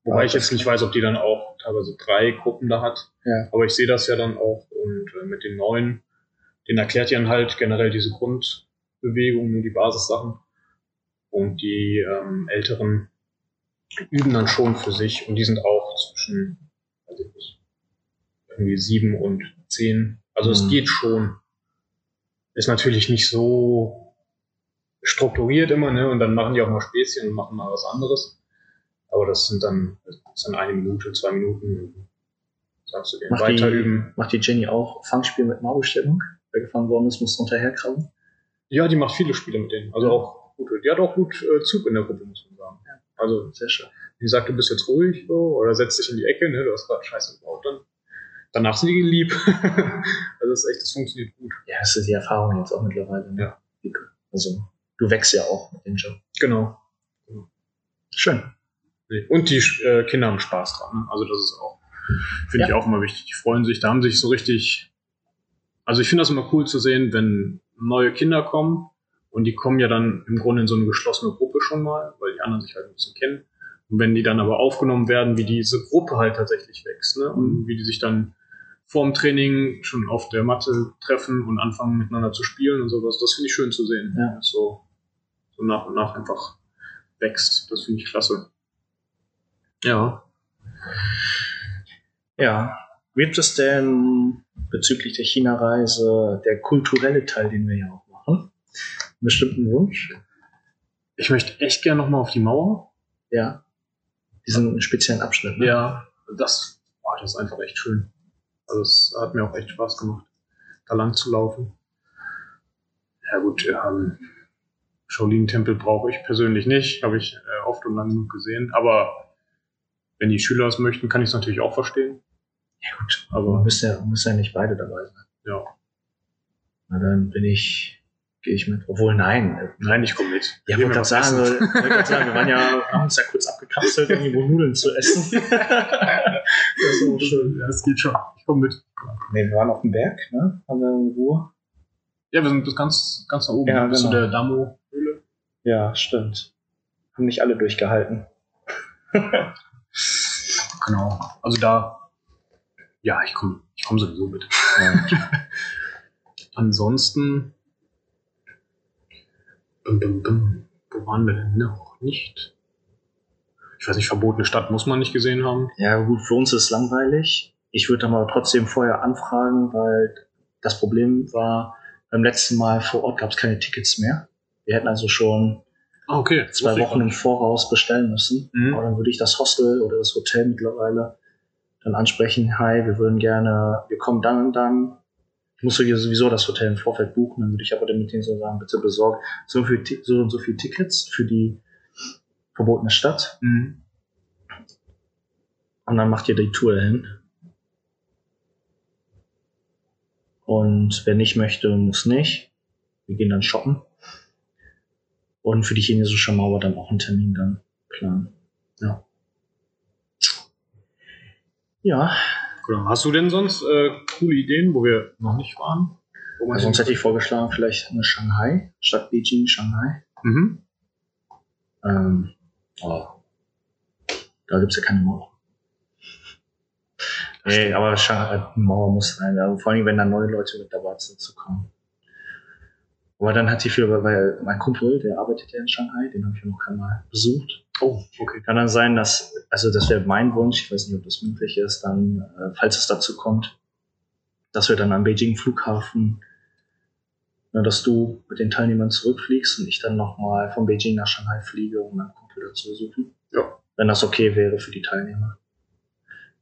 S4: Wobei
S3: Ja,
S4: ich jetzt nicht weiß, ob die dann auch teilweise drei Gruppen da hat.
S3: Ja.
S4: Aber ich sehe das ja dann auch und äh, mit den neuen, den erklärt ihr dann halt generell diese Grundbewegungen, die Basissachen. Und die ähm, Älteren üben dann schon für sich und die sind auch zwischen, weiß ich nicht, irgendwie sieben und zehn. Also es
S3: Mhm.
S4: geht schon. Ist natürlich nicht so strukturiert immer, ne? Und dann machen die auch mal Späßchen und machen mal was anderes. Aber das sind dann, das dann eine Minute, zwei Minuten. Sagst du denen
S3: Macht
S4: weiter
S3: die-
S4: üben.
S3: Macht die Jenny auch Fangspiel mit Marbestellung? Wer gefangen worden ist, muss unterherkrabben.
S4: Ja, die macht viele Spiele mit denen. Also auch gut. Die hat auch gut äh, Zug in der Gruppe, muss man sagen. Also
S3: Sehr schön.
S4: Die sagt, du bist jetzt ruhig, so, oder setz dich in die Ecke, ne, du hast gerade Scheiße gebaut, dann danach sind die lieb. also das ist echt, das funktioniert gut.
S3: Ja, das ist die Erfahrung jetzt auch mittlerweile. Ne?
S4: Ja.
S3: Also, du wächst ja auch mit dem Job.
S4: Genau.
S3: Schön.
S4: Und die äh, Kinder haben Spaß dran. Ne? Also das ist auch, finde
S3: Ja.
S4: ich auch immer wichtig. Die freuen sich, da haben sich so richtig. Also ich finde das immer cool zu sehen, wenn neue Kinder kommen und die kommen ja dann im Grunde in so eine geschlossene Gruppe schon mal, weil die anderen sich halt ein bisschen kennen. Und wenn die dann aber aufgenommen werden, wie diese Gruppe halt tatsächlich wächst, ne? Und wie die sich dann vorm Training schon auf der Matte treffen und anfangen miteinander zu spielen und sowas, das finde ich schön zu sehen.
S3: Ja.
S4: So, so nach und nach einfach wächst. Das finde ich klasse. Ja.
S3: Ja. Gibt es denn bezüglich der China-Reise der kulturelle Teil, den wir ja auch machen? Einen bestimmten Wunsch?
S4: Ich möchte echt gerne nochmal auf die Mauer.
S3: Ja. Diesen speziellen Abschnitt. Ne?
S4: Ja. Das, boah, das ist einfach echt schön. Also es hat mir auch echt Spaß gemacht, da lang zu laufen. Ja gut, ähm, Shaolin-Tempel brauche ich persönlich nicht, habe ich äh, oft und lang genug gesehen. Aber wenn die Schüler es möchten, kann ich es natürlich auch verstehen.
S3: Ja, gut. Aber müssen ja, müssen ja nicht beide dabei sein.
S4: ja,
S3: Na, dann bin ich, gehe ich mit. Obwohl, nein.
S4: nein, ich komme mit.
S3: Ja,
S4: Gehen
S3: wollte gerade sagen, grad sagen, wir waren ja, haben uns ja kurz abgekapselt, irgendwo Nudeln zu essen. das ist auch schön.
S4: Ja, es geht schon. Ich komme mit.
S3: Nee, wir waren auf dem Berg, ne? Haben wir in Ruhe.
S4: Ja, wir sind bis ganz, ganz nach oben,
S3: Ja,
S4: bis zu
S3: genau.
S4: der Damo-Höhle.
S3: Ja, stimmt. Haben nicht alle durchgehalten.
S4: Genau. Also da, ja, ich komme ich komm sowieso mit. Ansonsten, bum, bum, bum, wo waren wir denn noch nicht? Ich weiß nicht, verbotene Stadt muss man nicht gesehen haben.
S3: ja, gut, für uns ist es langweilig. Ich würde aber trotzdem vorher anfragen, weil das Problem war, beim letzten Mal vor Ort gab es keine Tickets mehr. Wir hätten also schon
S4: Ah, okay.
S3: zwei Wochen im Voraus bestellen müssen.
S4: Mhm.
S3: Aber dann würde ich das Hostel oder das Hotel mittlerweile dann ansprechen, hi, wir würden gerne, wir kommen dann und dann. Ich muss sowieso das Hotel im Vorfeld buchen, dann würde ich aber dem denen so sagen, bitte besorgt so, viel, so und so viele Tickets für die verbotene Stadt.
S4: Mhm.
S3: und dann macht ihr die Tour dahin. Und wer nicht möchte, muss nicht. Wir gehen dann shoppen. Und für die chinesische Mauer dann auch einen Termin dann planen. Ja. Ja,
S4: Genau. Hast du denn sonst äh, coole Ideen, wo wir noch nicht waren?
S3: Also sonst hätte ich vorgeschlagen, vielleicht eine Shanghai, statt Beijing, Shanghai.
S4: Mhm.
S3: Ähm, oh. Da gibt's ja keine Mauer. Nee, aber Shanghai, Mauer muss rein. Also vor allem, wenn dann neue Leute mit dabei sind zu kommen. Aber dann hat sie viel, weil mein Kumpel, der arbeitet ja in Shanghai, den habe ich ja noch einmal besucht.
S4: Oh, okay.
S3: Kann dann sein, dass, also das wäre mein Wunsch, ich weiß nicht, ob das möglich ist, dann, äh, falls es dazu kommt, dass wir dann am Beijing Flughafen, na, dass du mit den Teilnehmern zurückfliegst und ich dann nochmal von Beijing nach Shanghai fliege, um meinen Kumpel dazu besuchen.
S4: Ja.
S3: Wenn das okay wäre für die Teilnehmer.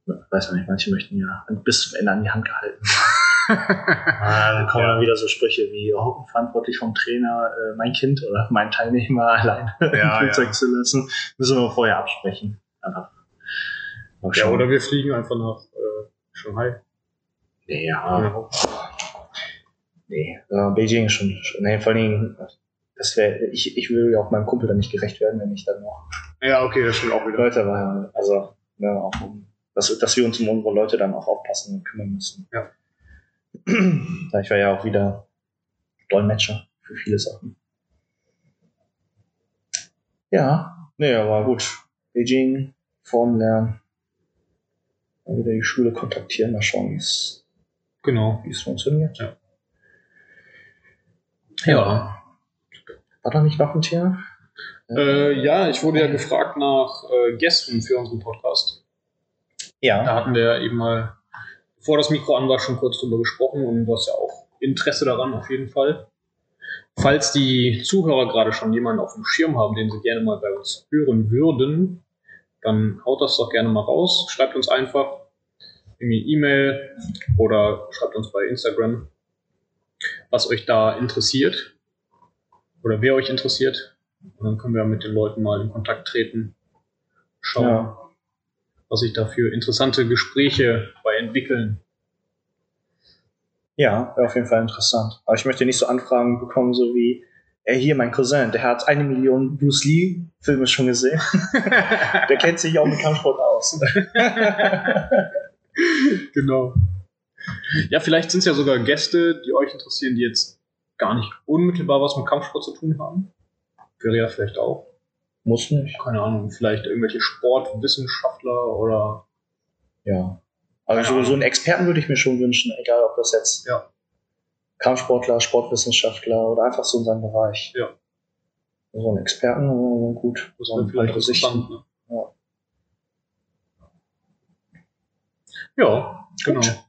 S3: Ja, Weiß ja nicht, manche möchten ja bis zum Ende an die Hand gehalten werden. Ah, dann kommen
S4: Ja.
S3: dann wieder so Sprüche wie, oh, verantwortlich vom Trainer, äh, mein Kind oder mein Teilnehmer allein
S4: Ja,
S3: im Flugzeug
S4: ja.
S3: zu lassen. Müssen wir vorher absprechen. Einfach.
S4: Ja, oder wir fliegen einfach nach äh, Shanghai.
S3: Ja. Nee, äh, Beijing ist schon, schon nee, vor allen Dingen, das wäre, ich, ich will ja auch meinem Kumpel dann nicht gerecht werden, wenn ich dann noch
S4: Ja, okay, das stimmt auch wieder.
S3: Leute war, also, ne, auch um, dass, dass wir uns um unsere Leute dann auch aufpassen und kümmern müssen.
S4: Ja.
S3: Ich war ja auch wieder Dolmetscher für viele Sachen. Ja, nee, aber gut. Beijing, Form lernen. Mal wieder die Schule kontaktieren, mal schauen, wie es
S4: Genau.
S3: wie es funktioniert.
S4: Ja.
S3: Ja. War da nicht noch ein Thema?
S4: Äh, ja, ich wurde ja gefragt nach äh, Gästen für unseren Podcast.
S3: ja.
S4: Da hatten wir ja eben mal, bevor das Mikro an war, schon kurz drüber gesprochen und du hast ja auch Interesse daran auf jeden Fall. Falls die Zuhörer gerade schon jemanden auf dem Schirm haben, den sie gerne mal bei uns hören würden, dann haut das doch gerne mal raus. Schreibt uns einfach irgendwie E-Mail oder schreibt uns bei Instagram, was euch da interessiert oder wer euch interessiert. Und dann können wir mit den Leuten mal in Kontakt treten, schauen,
S3: Ja.
S4: was sich da für interessante Gespräche bei entwickeln.
S3: Ja, wäre auf jeden Fall interessant. Aber ich möchte nicht so Anfragen bekommen, so wie, ey, hier mein Cousin, der hat eine Million Bruce Lee-Filme schon gesehen. der kennt sich auch mit Kampfsport aus.
S4: genau. Ja, vielleicht sind es ja sogar Gäste, die euch interessieren, die jetzt gar nicht unmittelbar was mit Kampfsport zu tun haben. Wäre ja vielleicht auch.
S3: Muss nicht.
S4: Keine Ahnung, vielleicht irgendwelche Sportwissenschaftler oder
S3: Ja. Aber
S4: Keine
S3: so,
S4: Ahnung.
S3: so einen Experten würde ich mir schon wünschen, egal ob das jetzt
S4: Ja.
S3: Kampfsportler, Sportwissenschaftler oder einfach so in seinem Bereich.
S4: Ja.
S3: So einen Experten, äh, gut.
S4: das
S3: So
S4: vielleicht interessant. Ne?
S3: Ja.
S4: Ja, genau.
S3: Gut.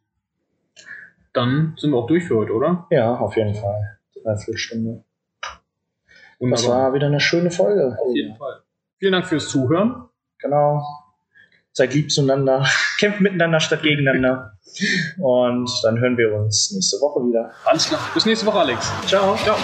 S4: Dann sind wir auch durch für heute, oder?
S3: Ja, auf jeden Fall. Dreiviertel Stunde. Das
S4: Wunderbar.
S3: war wieder eine schöne Folge.
S4: Auf jeden Fall. Vielen Dank fürs Zuhören.
S3: Genau seid lieb zueinander, kämpft miteinander statt gegeneinander. Und dann hören wir uns nächste Woche wieder.
S4: Alles klar. Bis nächste Woche, Alex.
S3: Ciao.
S4: Ciao.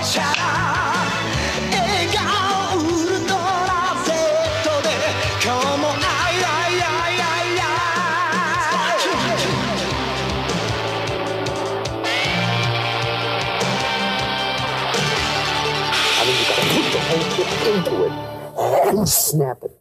S1: snap it.